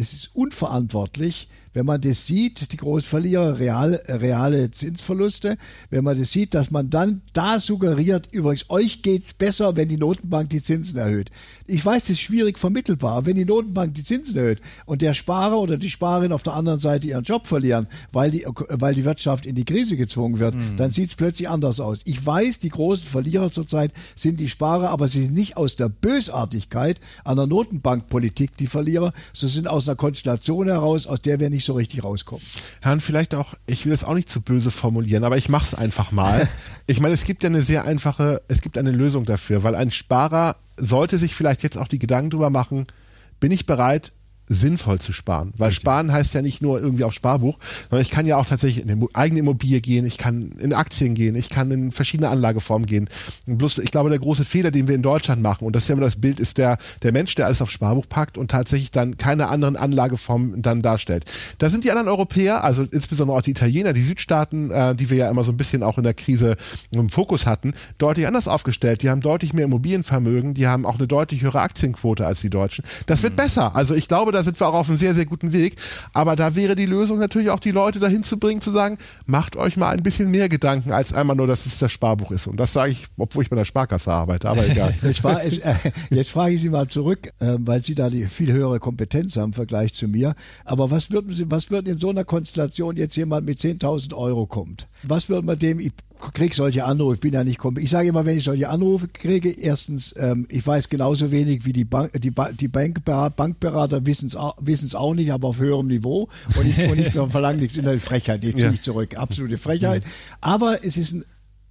Es ist unverantwortlich, wenn man das sieht, die großen Verlierer, real, reale Zinsverluste, wenn man das sieht, dass man dann da suggeriert, übrigens, euch geht's besser, wenn die Notenbank die Zinsen erhöht. Ich weiß, das ist schwierig vermittelbar, wenn die Notenbank die Zinsen erhöht und der Sparer oder die Sparerin auf der anderen Seite ihren Job verlieren, weil die, weil die Wirtschaft in die Krise gezwungen wird, mhm. dann sieht's plötzlich anders aus. Ich weiß, die großen Verlierer zurzeit sind die Sparer, aber sie sind nicht aus der Bösartigkeit einer Notenbankpolitik die Verlierer, sie sind aus einer Konstellation heraus, aus der wir nicht so richtig rauskommen. Herrn, vielleicht auch, ich will es auch nicht zu böse formulieren, aber ich mache es einfach mal. [LAUGHS] ich meine, es gibt ja eine sehr einfache, es gibt eine Lösung dafür, weil ein Sparer sollte sich vielleicht jetzt auch die Gedanken drüber machen, bin ich bereit, sinnvoll zu sparen. Weil Richtig. sparen heißt ja nicht nur irgendwie auf Sparbuch, sondern ich kann ja auch tatsächlich in eine eigene Immobilie gehen, ich kann in Aktien gehen, ich kann in verschiedene Anlageformen gehen. Und bloß, ich glaube, der große Fehler, den wir in Deutschland machen, und das ist ja immer das Bild, ist der, der Mensch, der alles auf Sparbuch packt und tatsächlich dann keine anderen Anlageformen dann darstellt. Da sind die anderen Europäer, also insbesondere auch die Italiener, die Südstaaten, äh, die wir ja immer so ein bisschen auch in der Krise im Fokus hatten, deutlich anders aufgestellt. Die haben deutlich mehr Immobilienvermögen, die haben auch eine deutlich höhere Aktienquote als die Deutschen. Das wird mhm. besser. Also ich glaube, da sind wir auch auf einem sehr, sehr guten Weg. Aber da wäre die Lösung natürlich auch die Leute dahin zu bringen, zu sagen, macht euch mal ein bisschen mehr Gedanken als einmal nur, dass es das Sparbuch ist. Und das sage ich, obwohl ich bei der Sparkasse arbeite, aber egal. [LAUGHS] jetzt, war, äh, jetzt frage ich Sie mal zurück, äh, weil Sie da die viel höhere Kompetenz haben im Vergleich zu mir. Aber was würden Sie, was würden in so einer Konstellation jetzt jemand mit 10.000 Euro kommt? Was würde man dem kriege solche Anrufe, ich bin ja nicht kompetent. Ich sage immer, wenn ich solche Anrufe kriege, erstens, ähm, ich weiß genauso wenig wie die, Bank, die, ba die Bankberater, Bankberater wissen es auch, auch nicht, aber auf höherem Niveau. Und ich, und ich [LAUGHS] verlange nichts in der Frechheit, die ziehe ja. ich zurück. Absolute Frechheit. Ja. Aber es ist ein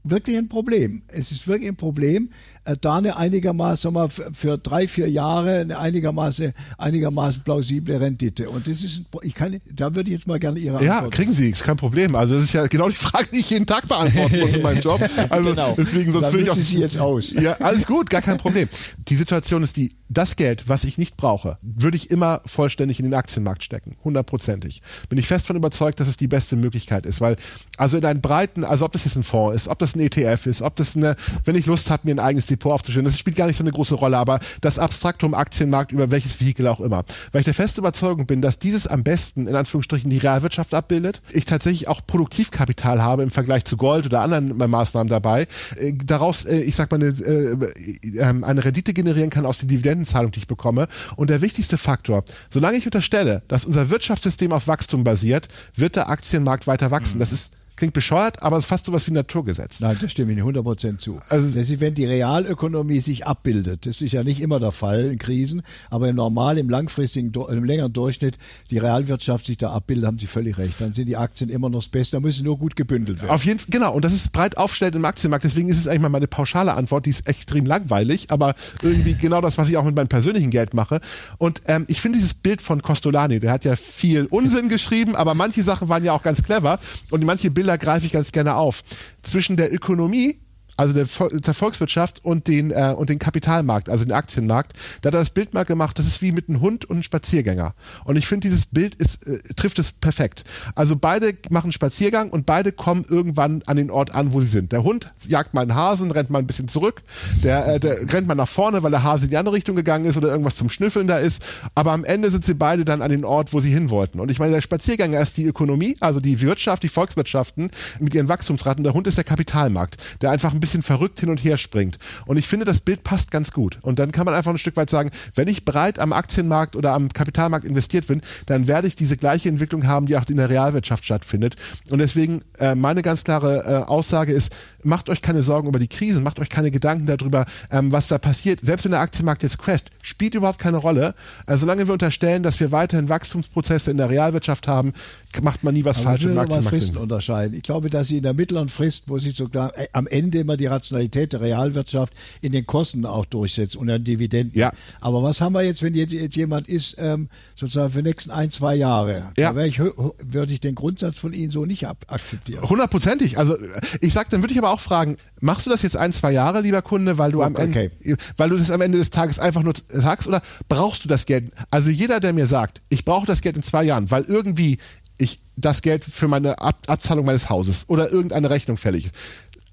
wirklich ein Problem. Es ist wirklich ein Problem, da eine einigermaßen mal für drei, vier Jahre eine einigermaßen, einigermaßen plausible Rendite. Und das ist, ich kann, da würde ich jetzt mal gerne Ihre Antwort. Ja, kriegen Sie, ist kein Problem. Also das ist ja genau die Frage, die ich jeden Tag beantworten muss in meinem Job. [LAUGHS] Also genau. deswegen sonst würde ich auch. Sie jetzt aus. Ja, alles gut, gar kein Problem. Die Situation ist die, das Geld, was ich nicht brauche, würde ich immer vollständig in den Aktienmarkt stecken. Hundertprozentig. Bin ich fest von überzeugt, dass es die beste Möglichkeit ist. Weil, also in einen breiten, also ob das jetzt ein Fonds ist, ob das ein ETF ist, ob das eine, wenn ich Lust habe, mir ein eigenes Depot aufzustellen, das spielt gar nicht so eine große Rolle, aber das Abstraktum Aktienmarkt über welches Vehikel auch immer. Weil ich der festen Überzeugung bin, dass dieses am besten in Anführungsstrichen die Realwirtschaft abbildet. Ich tatsächlich auch Produktivkapital habe im Vergleich zu Gold oder anderen Maßnahmen dabei. Äh, daraus, äh, ich sag mal, eine, äh, ähm, eine Rendite generieren kann aus Dividenden Dividendenzahlung, die ich bekomme. Und der wichtigste Faktor, solange ich unterstelle, dass unser Wirtschaftssystem auf Wachstum basiert, wird der Aktienmarkt weiter wachsen. Das ist Klingt bescheuert, aber es ist fast sowas wie Naturgesetz. Nein, das stimme ich 100% zu. Also, das ist, wenn die Realökonomie sich abbildet, das ist ja nicht immer der Fall in Krisen, aber im normal, im langfristigen, im längeren Durchschnitt, die Realwirtschaft sich da abbildet, haben Sie völlig recht. Dann sind die Aktien immer noch das Beste, da müssen nur gut gebündelt werden. Auf jeden Fall, genau. Und das ist breit aufgestellt im Aktienmarkt. Deswegen ist es eigentlich mal meine pauschale Antwort, die ist extrem langweilig, aber irgendwie genau das, was ich auch mit meinem persönlichen Geld mache. Und ähm, ich finde dieses Bild von Costolani, der hat ja viel Unsinn geschrieben, aber manche Sachen waren ja auch ganz clever und manche Bilder Bilder greife ich ganz gerne auf. Zwischen der Ökonomie also der, der Volkswirtschaft und den, äh, und den Kapitalmarkt, also den Aktienmarkt. Da hat er das Bild mal gemacht, das ist wie mit einem Hund und einem Spaziergänger. Und ich finde, dieses Bild ist, äh, trifft es perfekt. Also beide machen Spaziergang und beide kommen irgendwann an den Ort an, wo sie sind. Der Hund jagt mal einen Hasen, rennt mal ein bisschen zurück, der, äh, der rennt mal nach vorne, weil der Hase in die andere Richtung gegangen ist oder irgendwas zum Schnüffeln da ist. Aber am Ende sind sie beide dann an den Ort, wo sie hin wollten. Und ich meine, der Spaziergänger ist die Ökonomie, also die Wirtschaft, die Volkswirtschaften mit ihren Wachstumsraten. Der Hund ist der Kapitalmarkt, der einfach ein bisschen bisschen verrückt hin und her springt. Und ich finde, das Bild passt ganz gut. Und dann kann man einfach ein Stück weit sagen, wenn ich breit am Aktienmarkt oder am Kapitalmarkt investiert bin, dann werde ich diese gleiche Entwicklung haben, die auch in der Realwirtschaft stattfindet. Und deswegen äh, meine ganz klare äh, Aussage ist, macht euch keine Sorgen über die Krisen, macht euch keine Gedanken darüber, ähm, was da passiert. Selbst wenn der Aktienmarkt jetzt crasht, spielt überhaupt keine Rolle. Also solange wir unterstellen, dass wir weiterhin Wachstumsprozesse in der Realwirtschaft haben, macht man nie was falsch im Aktienmarkt. Fristen unterscheiden. Ich glaube, dass sie in der mittleren Frist, wo sich sogar äh, am Ende immer die Rationalität der Realwirtschaft in den Kosten auch durchsetzt und an Dividenden. Ja. Aber was haben wir jetzt, wenn jetzt jemand ist, ähm, sozusagen für die nächsten ein, zwei Jahre? Ja. Da ich, würde ich den Grundsatz von Ihnen so nicht akzeptieren. Hundertprozentig. Also ich sag, dann würde ich aber auch fragen, machst du das jetzt ein, zwei Jahre, lieber Kunde, weil du okay. am Ende, weil du das am Ende des Tages einfach nur sagst oder brauchst du das Geld? Also jeder, der mir sagt, ich brauche das Geld in zwei Jahren, weil irgendwie ich das Geld für meine Ab Abzahlung meines Hauses oder irgendeine Rechnung fällig ist.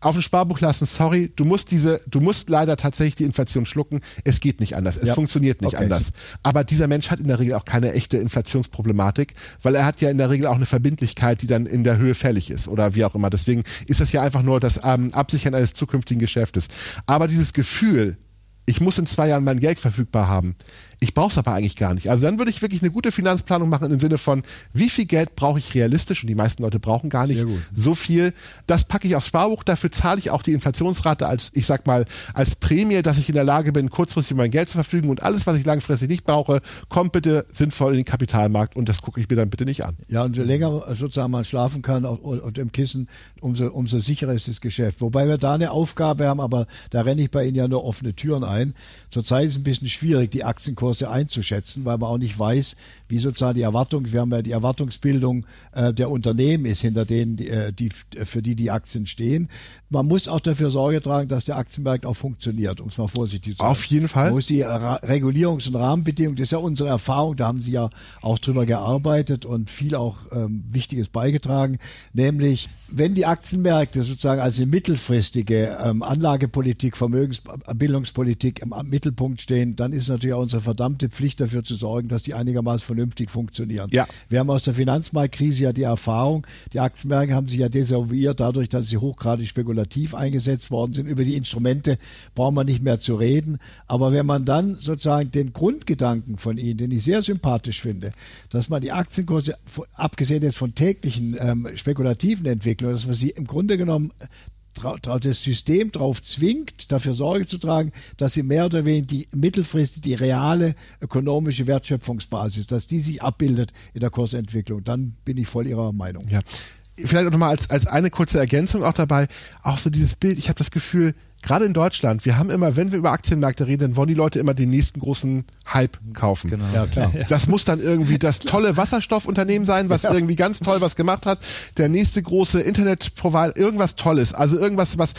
Auf ein Sparbuch lassen, sorry, du musst diese, du musst leider tatsächlich die Inflation schlucken. Es geht nicht anders. Es ja. funktioniert nicht okay. anders. Aber dieser Mensch hat in der Regel auch keine echte Inflationsproblematik, weil er hat ja in der Regel auch eine Verbindlichkeit, die dann in der Höhe fällig ist oder wie auch immer. Deswegen ist das ja einfach nur das ähm, Absichern eines zukünftigen Geschäftes. Aber dieses Gefühl, ich muss in zwei Jahren mein Geld verfügbar haben, ich brauche es aber eigentlich gar nicht. Also dann würde ich wirklich eine gute Finanzplanung machen im Sinne von, wie viel Geld brauche ich realistisch? Und die meisten Leute brauchen gar nicht so viel. Das packe ich aufs Sparbuch, dafür zahle ich auch die Inflationsrate als, ich sag mal, als Prämie, dass ich in der Lage bin, kurzfristig mein Geld zu verfügen und alles, was ich langfristig nicht brauche, kommt bitte sinnvoll in den Kapitalmarkt und das gucke ich mir dann bitte nicht an. Ja, und je länger sozusagen man schlafen kann auf, auf dem Kissen, umso, umso sicherer ist das Geschäft. Wobei wir da eine Aufgabe haben, aber da renne ich bei Ihnen ja nur offene Türen ein. Zurzeit ist es ein bisschen schwierig, die Aktienkurse einzuschätzen, weil man auch nicht weiß, wie sozusagen die Erwartung, wir haben ja die Erwartungsbildung äh, der Unternehmen ist, hinter denen, die, äh, die, für die die Aktien stehen. Man muss auch dafür Sorge tragen, dass der Aktienmarkt auch funktioniert, um es mal vorsichtig zu sagen. Auf jeden Fall. Man muss die Regulierungs- und Rahmenbedingungen, das ist ja unsere Erfahrung, da haben Sie ja auch drüber gearbeitet und viel auch ähm, Wichtiges beigetragen, nämlich wenn die Aktienmärkte sozusagen als eine mittelfristige ähm, Anlagepolitik, Vermögensbildungspolitik im Mittelpunkt stehen, dann ist natürlich auch unsere verdammte Pflicht dafür zu sorgen, dass die einigermaßen vernünftig funktionieren. Ja. Wir haben aus der Finanzmarktkrise ja die Erfahrung, die Aktienmärkte haben sich ja desavouiert dadurch, dass sie hochgradig spekulativ eingesetzt worden sind. Über die Instrumente brauchen wir nicht mehr zu reden. Aber wenn man dann sozusagen den Grundgedanken von ihnen, den ich sehr sympathisch finde, dass man die Aktienkurse, abgesehen jetzt von täglichen ähm, spekulativen Entwicklungen, Entwicklung, dass man sie im Grunde genommen das System darauf zwingt, dafür Sorge zu tragen, dass sie mehr oder weniger die mittelfristig die reale ökonomische Wertschöpfungsbasis, dass die sich abbildet in der Kursentwicklung, dann bin ich voll ihrer Meinung. Ja. Vielleicht auch nochmal als, als eine kurze Ergänzung auch dabei, auch so dieses Bild, ich habe das Gefühl, gerade in Deutschland, wir haben immer, wenn wir über Aktienmärkte reden, dann wollen die Leute immer den nächsten großen Hype kaufen. Genau. Ja, klar. Das muss dann irgendwie das tolle Wasserstoffunternehmen sein, was ja. irgendwie ganz toll was gemacht hat. Der nächste große Internetprovider, irgendwas Tolles. Also irgendwas, was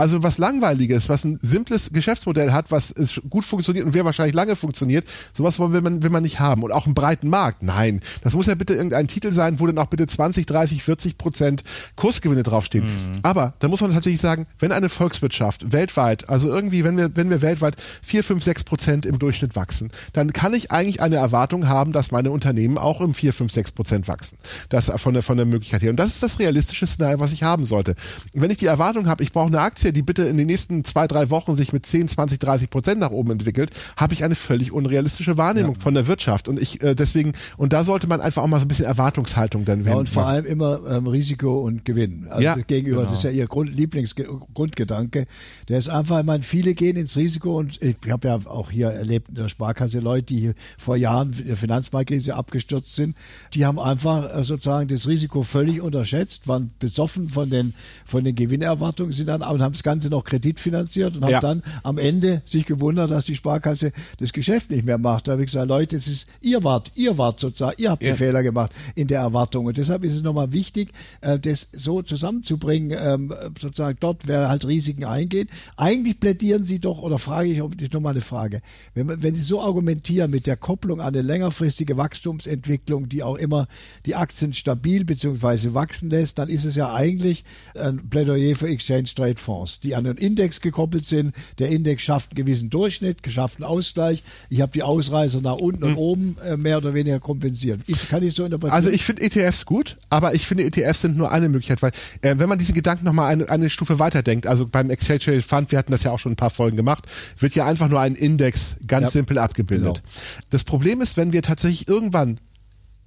also was Langweiliges, was ein simples Geschäftsmodell hat, was gut funktioniert und wer wahrscheinlich lange funktioniert, sowas will man, will man nicht haben. Und auch einen breiten Markt, nein. Das muss ja bitte irgendein Titel sein, wo dann auch bitte 20, 30, 40 Prozent Kursgewinne draufstehen. Mhm. Aber da muss man tatsächlich sagen, wenn eine Volkswirtschaft weltweit, also irgendwie, wenn wir, wenn wir weltweit 4, 5, 6 Prozent im Durchschnitt wachsen, dann kann ich eigentlich eine Erwartung haben, dass meine Unternehmen auch im 4, 5, 6 Prozent wachsen. Das von der, von der Möglichkeit her. Und das ist das realistische Szenario, was ich haben sollte. wenn ich die Erwartung habe, ich brauche eine Aktie, die bitte in den nächsten zwei, drei Wochen sich mit 10, 20, 30 Prozent nach oben entwickelt, habe ich eine völlig unrealistische Wahrnehmung ja. von der Wirtschaft. Und ich äh, deswegen, und da sollte man einfach auch mal so ein bisschen Erwartungshaltung dann ja, Und vor allem immer ähm, Risiko und Gewinn. Also ja, gegenüber, genau. das ist ja ihr Grund, Lieblingsgrundgedanke. Der ist einfach, ich meine, viele gehen ins Risiko und ich habe ja auch hier erlebt in der Sparkasse Leute, die vor Jahren in der Finanzmarktkrise abgestürzt sind, die haben einfach äh, sozusagen das Risiko völlig unterschätzt, waren besoffen von den, von den Gewinnerwartungen, sind dann und haben das Ganze noch kreditfinanziert und haben ja. dann am Ende sich gewundert, dass die Sparkasse das Geschäft nicht mehr macht. Da habe ich gesagt, Leute, es ist, ihr wart, ihr wart sozusagen, ihr habt ja. die Fehler gemacht in der Erwartung. Und deshalb ist es nochmal wichtig, äh, das so zusammenzubringen, ähm, sozusagen dort, wer halt Risiken eingeht. Eigentlich plädieren Sie doch, oder frage ich, ob ich nochmal eine Frage, wenn, wenn Sie so argumentieren mit der Kopplung an eine längerfristige Wachstumsentwicklung, die auch immer die Aktien stabil bzw. wachsen lässt, dann ist es ja eigentlich ein Plädoyer für Exchange Trade Fonds. Fonds, die an den Index gekoppelt sind. Der Index schafft einen gewissen Durchschnitt, schafft einen Ausgleich. Ich habe die Ausreißer nach unten und hm. oben äh, mehr oder weniger kompensiert. Ist, kann ich so interpretieren? Also ich finde ETFs gut, aber ich finde ETFs sind nur eine Möglichkeit, weil äh, wenn man diesen Gedanken nochmal eine, eine Stufe weiterdenkt, also beim Exchange Traded Fund, wir hatten das ja auch schon ein paar Folgen gemacht, wird ja einfach nur ein Index ganz ja, simpel abgebildet. Genau. Das Problem ist, wenn wir tatsächlich irgendwann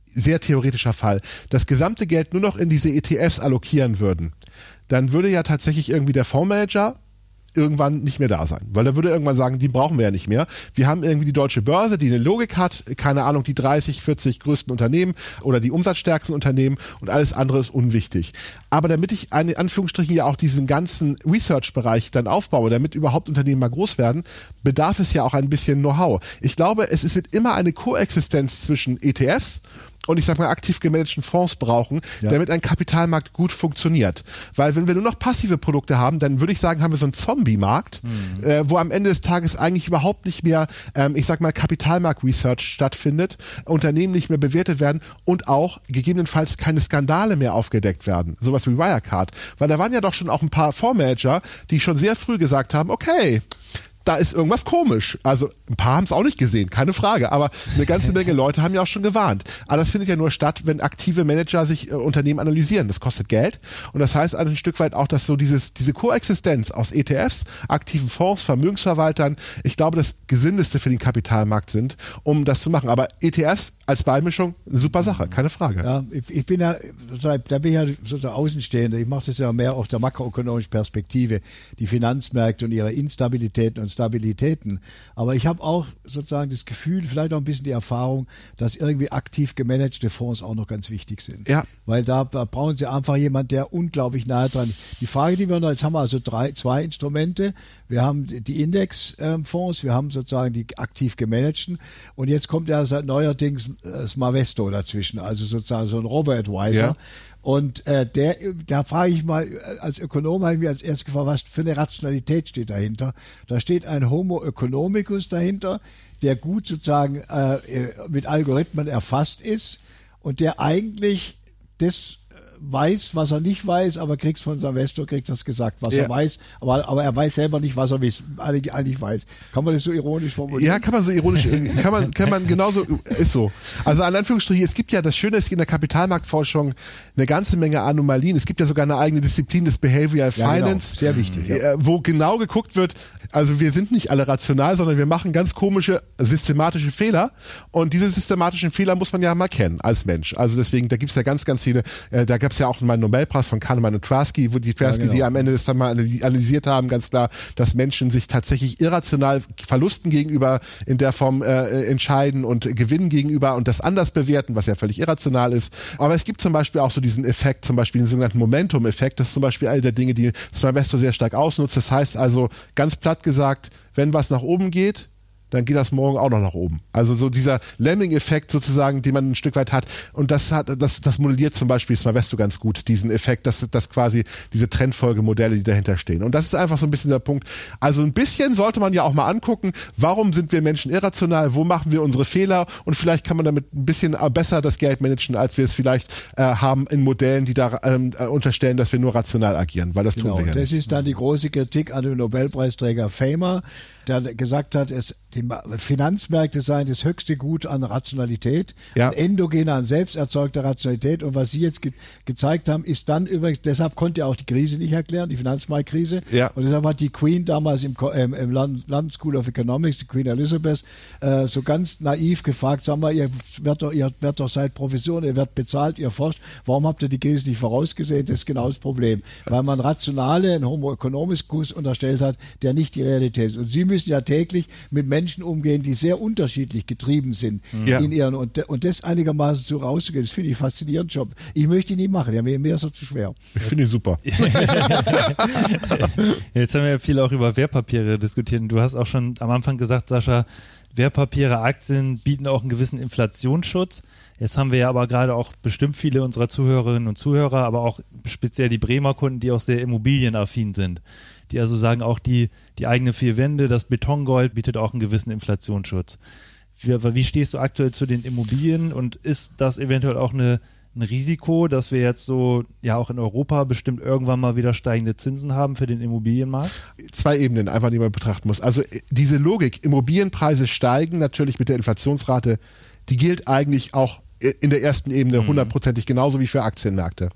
sehr theoretischer Fall, das gesamte Geld nur noch in diese ETFs allokieren würden, dann würde ja tatsächlich irgendwie der Fondsmanager irgendwann nicht mehr da sein. Weil er würde irgendwann sagen, die brauchen wir ja nicht mehr. Wir haben irgendwie die deutsche Börse, die eine Logik hat, keine Ahnung, die 30, 40 größten Unternehmen oder die umsatzstärksten Unternehmen und alles andere ist unwichtig. Aber damit ich in Anführungsstrichen ja auch diesen ganzen Research-Bereich dann aufbaue, damit überhaupt Unternehmen mal groß werden, bedarf es ja auch ein bisschen Know-how. Ich glaube, es wird immer eine Koexistenz zwischen ETFs und ich sag mal aktiv gemanagten Fonds brauchen, ja. damit ein Kapitalmarkt gut funktioniert. Weil wenn wir nur noch passive Produkte haben, dann würde ich sagen, haben wir so einen Zombie-Markt, mhm. äh, wo am Ende des Tages eigentlich überhaupt nicht mehr, ähm, ich sag mal, Kapitalmarkt-Research stattfindet, Unternehmen nicht mehr bewertet werden und auch gegebenenfalls keine Skandale mehr aufgedeckt werden. Sowas wie Wirecard. Weil da waren ja doch schon auch ein paar Fondsmanager, die schon sehr früh gesagt haben, okay, da ist irgendwas komisch. Also ein paar haben es auch nicht gesehen, keine Frage, aber eine ganze [LAUGHS] Menge Leute haben ja auch schon gewarnt. Aber das findet ja nur statt, wenn aktive Manager sich äh, Unternehmen analysieren. Das kostet Geld und das heißt ein Stück weit auch, dass so dieses, diese Koexistenz aus ETFs, aktiven Fonds, Vermögensverwaltern, ich glaube, das Gesündeste für den Kapitalmarkt sind, um das zu machen. Aber ETFs als Beimischung, eine super Sache, keine Frage. Ja, ich, ich bin ja, da bin ich ja sozusagen Außenstehender. Ich mache das ja mehr auf der makroökonomischen Perspektive, die Finanzmärkte und ihre Instabilitäten und Stabilitäten. Aber ich habe auch sozusagen das Gefühl, vielleicht auch ein bisschen die Erfahrung, dass irgendwie aktiv gemanagte Fonds auch noch ganz wichtig sind. Ja. Weil da, brauchen sie einfach jemand, der unglaublich nahe dran ist. Die Frage, die wir noch, jetzt haben wir also drei, zwei Instrumente. Wir haben die Indexfonds, wir haben sozusagen die aktiv gemanagten und jetzt kommt ja neuerdings das Mavesto dazwischen, also sozusagen so ein Robo-Advisor. Ja. Und äh, der, da frage ich mal, als Ökonom habe ich mir als erstes gefragt, was für eine Rationalität steht dahinter? Da steht ein Homo economicus dahinter, der gut sozusagen äh, mit Algorithmen erfasst ist und der eigentlich das weiß, was er nicht weiß, aber kriegt von Silvester, kriegt das gesagt, was ja. er weiß, aber, aber er weiß selber nicht, was er eigentlich, eigentlich weiß. Kann man das so ironisch formulieren? Ja, kann man so ironisch, [LAUGHS] kann man, kann man genauso, ist so. Also an Anführungsstrichen, es gibt ja, das Schöne ist in der Kapitalmarktforschung eine ganze Menge Anomalien. Es gibt ja sogar eine eigene Disziplin des Behavioral ja, genau. Finance. Genau. Sehr wichtig. Ja. Äh, wo genau geguckt wird, also wir sind nicht alle rational, sondern wir machen ganz komische systematische Fehler und diese systematischen Fehler muss man ja mal kennen als Mensch. Also deswegen, da gibt es ja ganz, ganz viele, äh, da gab es ja auch mal einen Nobelpreis von Kahnemann und Tversky, wo die Tversky, ja, genau. die am Ende das dann mal analysiert haben, ganz klar, dass Menschen sich tatsächlich irrational Verlusten gegenüber in der Form äh, entscheiden und Gewinnen gegenüber und das anders bewerten, was ja völlig irrational ist. Aber es gibt zum Beispiel auch so diesen Effekt, zum Beispiel den sogenannten Momentum-Effekt. Das ist zum Beispiel eine der Dinge, die Sylvester sehr stark ausnutzt. Das heißt also, ganz platt gesagt, wenn was nach oben geht, dann geht das morgen auch noch nach oben. Also so dieser Lemming-Effekt sozusagen, den man ein Stück weit hat. Und das hat, das, das modelliert zum Beispiel Smavesto ganz gut, diesen Effekt, dass, dass quasi diese Trendfolgemodelle, die dahinter stehen. Und das ist einfach so ein bisschen der Punkt. Also ein bisschen sollte man ja auch mal angucken, warum sind wir Menschen irrational, wo machen wir unsere Fehler und vielleicht kann man damit ein bisschen besser das Geld managen, als wir es vielleicht äh, haben in Modellen, die da ähm, äh, unterstellen, dass wir nur rational agieren, weil das genau, tun wir ja Das ist dann die große Kritik an den Nobelpreisträger Famer, der gesagt hat, es, die Finanzmärkte seien das höchste Gut an Rationalität, ja. an endogener, an selbsterzeugter Rationalität. Und was Sie jetzt ge gezeigt haben, ist dann übrigens, deshalb konnte er auch die Krise nicht erklären, die Finanzmarktkrise. Ja. Und deshalb hat die Queen damals im, ähm, im London School of Economics, die Queen Elizabeth, äh, so ganz naiv gefragt, sag mal, ihr werdet doch, ihr werdet doch seit Profession, ihr werdet bezahlt, ihr forscht, warum habt ihr die Krise nicht vorausgesehen? Das ist genau das Problem. Weil man rationale, ein Homo economicus unterstellt hat, der nicht die Realität ist. Und Sie müssen ja täglich mit Menschen umgehen, die sehr unterschiedlich getrieben sind ja. in ihren und, und das einigermaßen so rauszugehen, das finde ich faszinierend Job. Ich möchte ihn nie machen, ja, mir, ist er zu schwer. Ich finde ihn super. [LAUGHS] [LAUGHS] Jetzt haben wir ja viel auch über Wertpapiere diskutiert. Du hast auch schon am Anfang gesagt, Sascha, Wertpapiere, Aktien bieten auch einen gewissen Inflationsschutz. Jetzt haben wir ja aber gerade auch bestimmt viele unserer Zuhörerinnen und Zuhörer, aber auch speziell die Bremer Kunden, die auch sehr immobilienaffin sind die also sagen, auch die, die eigene vier Wände, das Betongold bietet auch einen gewissen Inflationsschutz. Wie, wie stehst du aktuell zu den Immobilien und ist das eventuell auch eine, ein Risiko, dass wir jetzt so, ja auch in Europa bestimmt irgendwann mal wieder steigende Zinsen haben für den Immobilienmarkt? Zwei Ebenen einfach, die man betrachten muss. Also äh, diese Logik, Immobilienpreise steigen natürlich mit der Inflationsrate, die gilt eigentlich auch in der ersten Ebene mhm. hundertprozentig genauso wie für Aktienmärkte.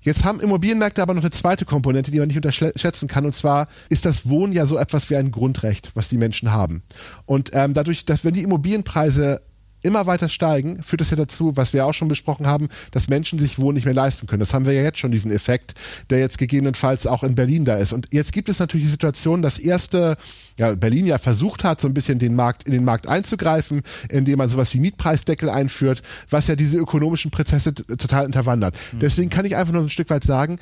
Jetzt haben Immobilienmärkte aber noch eine zweite Komponente, die man nicht unterschätzen kann. Und zwar ist das Wohnen ja so etwas wie ein Grundrecht, was die Menschen haben. Und ähm, dadurch, dass wenn die Immobilienpreise immer weiter steigen, führt das ja dazu, was wir auch schon besprochen haben, dass Menschen sich Wohnen nicht mehr leisten können. Das haben wir ja jetzt schon, diesen Effekt, der jetzt gegebenenfalls auch in Berlin da ist. Und jetzt gibt es natürlich die Situation, dass erste, ja, Berlin ja versucht hat, so ein bisschen den Markt, in den Markt einzugreifen, indem man sowas wie Mietpreisdeckel einführt, was ja diese ökonomischen Prozesse total unterwandert. Mhm. Deswegen kann ich einfach nur ein Stück weit sagen,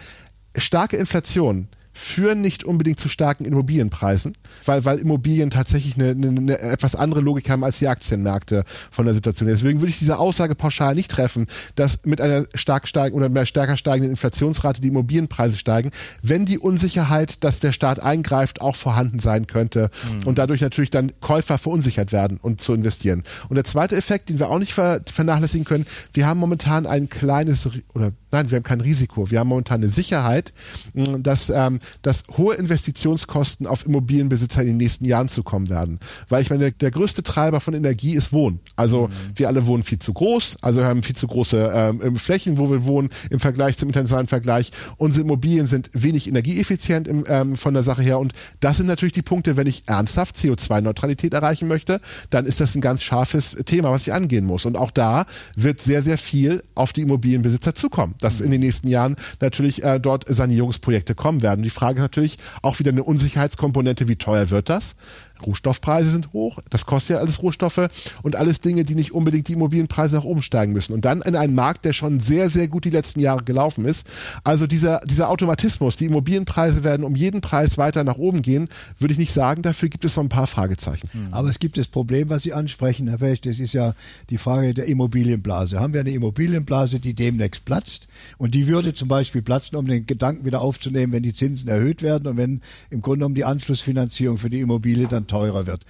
starke Inflation führen nicht unbedingt zu starken Immobilienpreisen, weil, weil Immobilien tatsächlich eine, eine, eine etwas andere Logik haben als die Aktienmärkte von der Situation. Deswegen würde ich diese Aussage pauschal nicht treffen, dass mit einer stark steigenden oder mehr stärker steigenden Inflationsrate die Immobilienpreise steigen, wenn die Unsicherheit, dass der Staat eingreift, auch vorhanden sein könnte mhm. und dadurch natürlich dann Käufer verunsichert werden und zu investieren. Und der zweite Effekt, den wir auch nicht vernachlässigen können, wir haben momentan ein kleines oder nein, wir haben kein Risiko, wir haben momentan eine Sicherheit, dass ähm, dass hohe Investitionskosten auf Immobilienbesitzer in den nächsten Jahren zukommen werden. Weil ich meine, der größte Treiber von Energie ist Wohnen. Also mhm. wir alle wohnen viel zu groß, also wir haben viel zu große ähm, Flächen, wo wir wohnen im Vergleich zum internationalen Vergleich. Unsere Immobilien sind wenig energieeffizient im, ähm, von der Sache her und das sind natürlich die Punkte, wenn ich ernsthaft CO2-Neutralität erreichen möchte, dann ist das ein ganz scharfes Thema, was ich angehen muss. Und auch da wird sehr, sehr viel auf die Immobilienbesitzer zukommen, dass in den nächsten Jahren natürlich äh, dort Sanierungsprojekte kommen werden. Die Frage ist natürlich auch wieder eine Unsicherheitskomponente, wie teuer wird das? Rohstoffpreise sind hoch, das kostet ja alles Rohstoffe und alles Dinge, die nicht unbedingt die Immobilienpreise nach oben steigen müssen. Und dann in einen Markt, der schon sehr, sehr gut die letzten Jahre gelaufen ist. Also dieser, dieser Automatismus, die Immobilienpreise werden um jeden Preis weiter nach oben gehen, würde ich nicht sagen. Dafür gibt es noch ein paar Fragezeichen. Hm. Aber es gibt das Problem, was Sie ansprechen, Herr Fecht, das ist ja die Frage der Immobilienblase. Haben wir eine Immobilienblase, die demnächst platzt? Und die würde zum Beispiel platzen, um den Gedanken wieder aufzunehmen, wenn die Zinsen erhöht werden und wenn im Grunde genommen die Anschlussfinanzierung für die Immobilie dann teurer wird.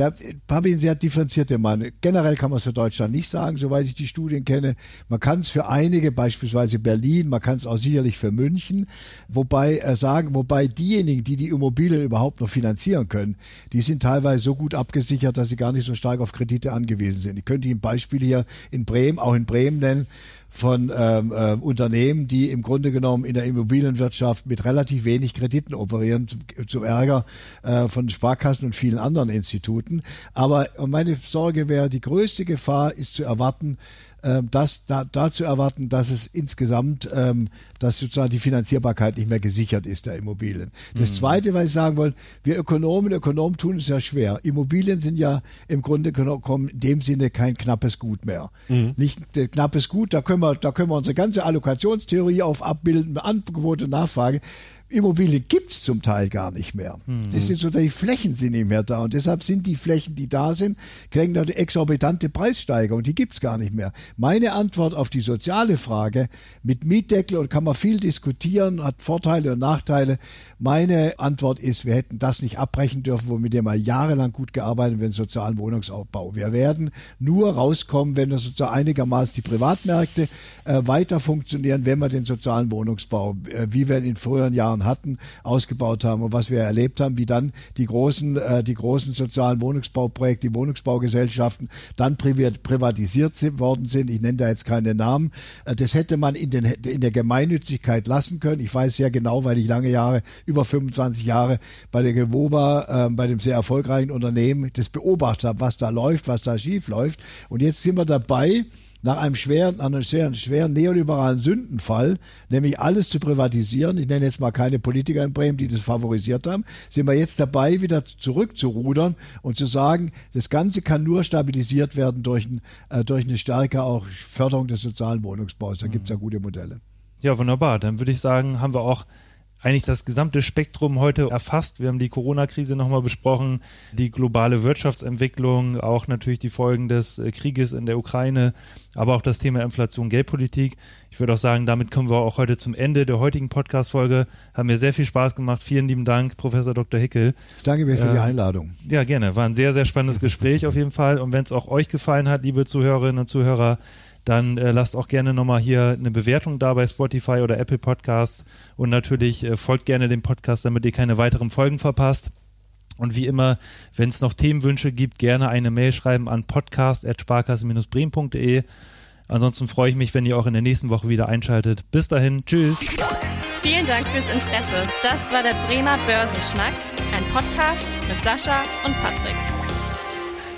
Da habe ich eine sehr differenzierte Meinung. Generell kann man es für Deutschland nicht sagen, soweit ich die Studien kenne. Man kann es für einige, beispielsweise Berlin, man kann es auch sicherlich für München, wobei äh, sagen, wobei diejenigen, die die Immobilien überhaupt noch finanzieren können, die sind teilweise so gut abgesichert, dass sie gar nicht so stark auf Kredite angewiesen sind. Ich könnte Ihnen Beispiele hier in Bremen, auch in Bremen nennen von ähm, äh, Unternehmen, die im Grunde genommen in der Immobilienwirtschaft mit relativ wenig Krediten operieren, zum, zum Ärger äh, von Sparkassen und vielen anderen Instituten. Aber meine Sorge wäre, die größte Gefahr ist zu erwarten, ähm, das da, da zu erwarten, dass es insgesamt, ähm, dass sozusagen die Finanzierbarkeit nicht mehr gesichert ist der Immobilien. Das mhm. Zweite, was ich sagen wollte, wir Ökonomen, Ökonomen tun es ja schwer. Immobilien sind ja im Grunde genommen in dem Sinne kein knappes Gut mehr. Mhm. Nicht äh, knappes Gut, da können wir, da können wir unsere ganze Allokationstheorie auf abbilden, Angebot und Nachfrage. Immobilien gibt's zum Teil gar nicht mehr. Mhm. Das sind so, die Flächen sind nicht mehr da und deshalb sind die Flächen, die da sind, kriegen da eine exorbitante Preissteigerung, die gibt's gar nicht mehr. Meine Antwort auf die soziale Frage mit Mietdeckel und kann man viel diskutieren, hat Vorteile und Nachteile. Meine Antwort ist, wir hätten das nicht abbrechen dürfen, womit wir mal jahrelang gut gearbeitet haben, den sozialen Wohnungsaufbau. Wir werden nur rauskommen, wenn wir sozusagen einigermaßen die Privatmärkte äh, weiter funktionieren, wenn wir den sozialen Wohnungsbau, äh, wie wir ihn in früheren Jahren Jahren hatten, ausgebaut haben und was wir erlebt haben, wie dann die großen, äh, die großen sozialen Wohnungsbauprojekte, die Wohnungsbaugesellschaften dann privatisiert worden sind. Ich nenne da jetzt keine Namen. Äh, das hätte man in, den, in der Gemeinnützigkeit lassen können. Ich weiß sehr genau, weil ich lange Jahre, über 25 Jahre bei der Gewoba, äh, bei dem sehr erfolgreichen Unternehmen, das beobachtet habe, was da läuft, was da schief läuft. Und jetzt sind wir dabei, nach einem schweren, einem schweren, schweren neoliberalen Sündenfall, nämlich alles zu privatisieren, ich nenne jetzt mal keine Politiker in Bremen, die das favorisiert haben, sind wir jetzt dabei, wieder zurückzurudern und zu sagen, das Ganze kann nur stabilisiert werden durch, ein, äh, durch eine stärkere auch Förderung des sozialen Wohnungsbaus. Da gibt es ja gute Modelle. Ja, wunderbar. Dann würde ich sagen, haben wir auch eigentlich das gesamte Spektrum heute erfasst. Wir haben die Corona-Krise nochmal besprochen, die globale Wirtschaftsentwicklung, auch natürlich die Folgen des äh, Krieges in der Ukraine, aber auch das Thema Inflation, Geldpolitik. Ich würde auch sagen, damit kommen wir auch heute zum Ende der heutigen Podcast-Folge. Haben mir sehr viel Spaß gemacht. Vielen lieben Dank, Professor Dr. Hickel. Danke mir für äh, die Einladung. Ja, gerne. War ein sehr, sehr spannendes Gespräch auf jeden Fall. Und wenn es auch euch gefallen hat, liebe Zuhörerinnen und Zuhörer, dann äh, lasst auch gerne nochmal hier eine Bewertung da bei Spotify oder Apple Podcasts und natürlich äh, folgt gerne dem Podcast, damit ihr keine weiteren Folgen verpasst. Und wie immer, wenn es noch Themenwünsche gibt, gerne eine Mail schreiben an podcast.sparkasse-bremen.de. Ansonsten freue ich mich, wenn ihr auch in der nächsten Woche wieder einschaltet. Bis dahin, tschüss. Vielen Dank fürs Interesse. Das war der Bremer Börsenschnack, ein Podcast mit Sascha und Patrick.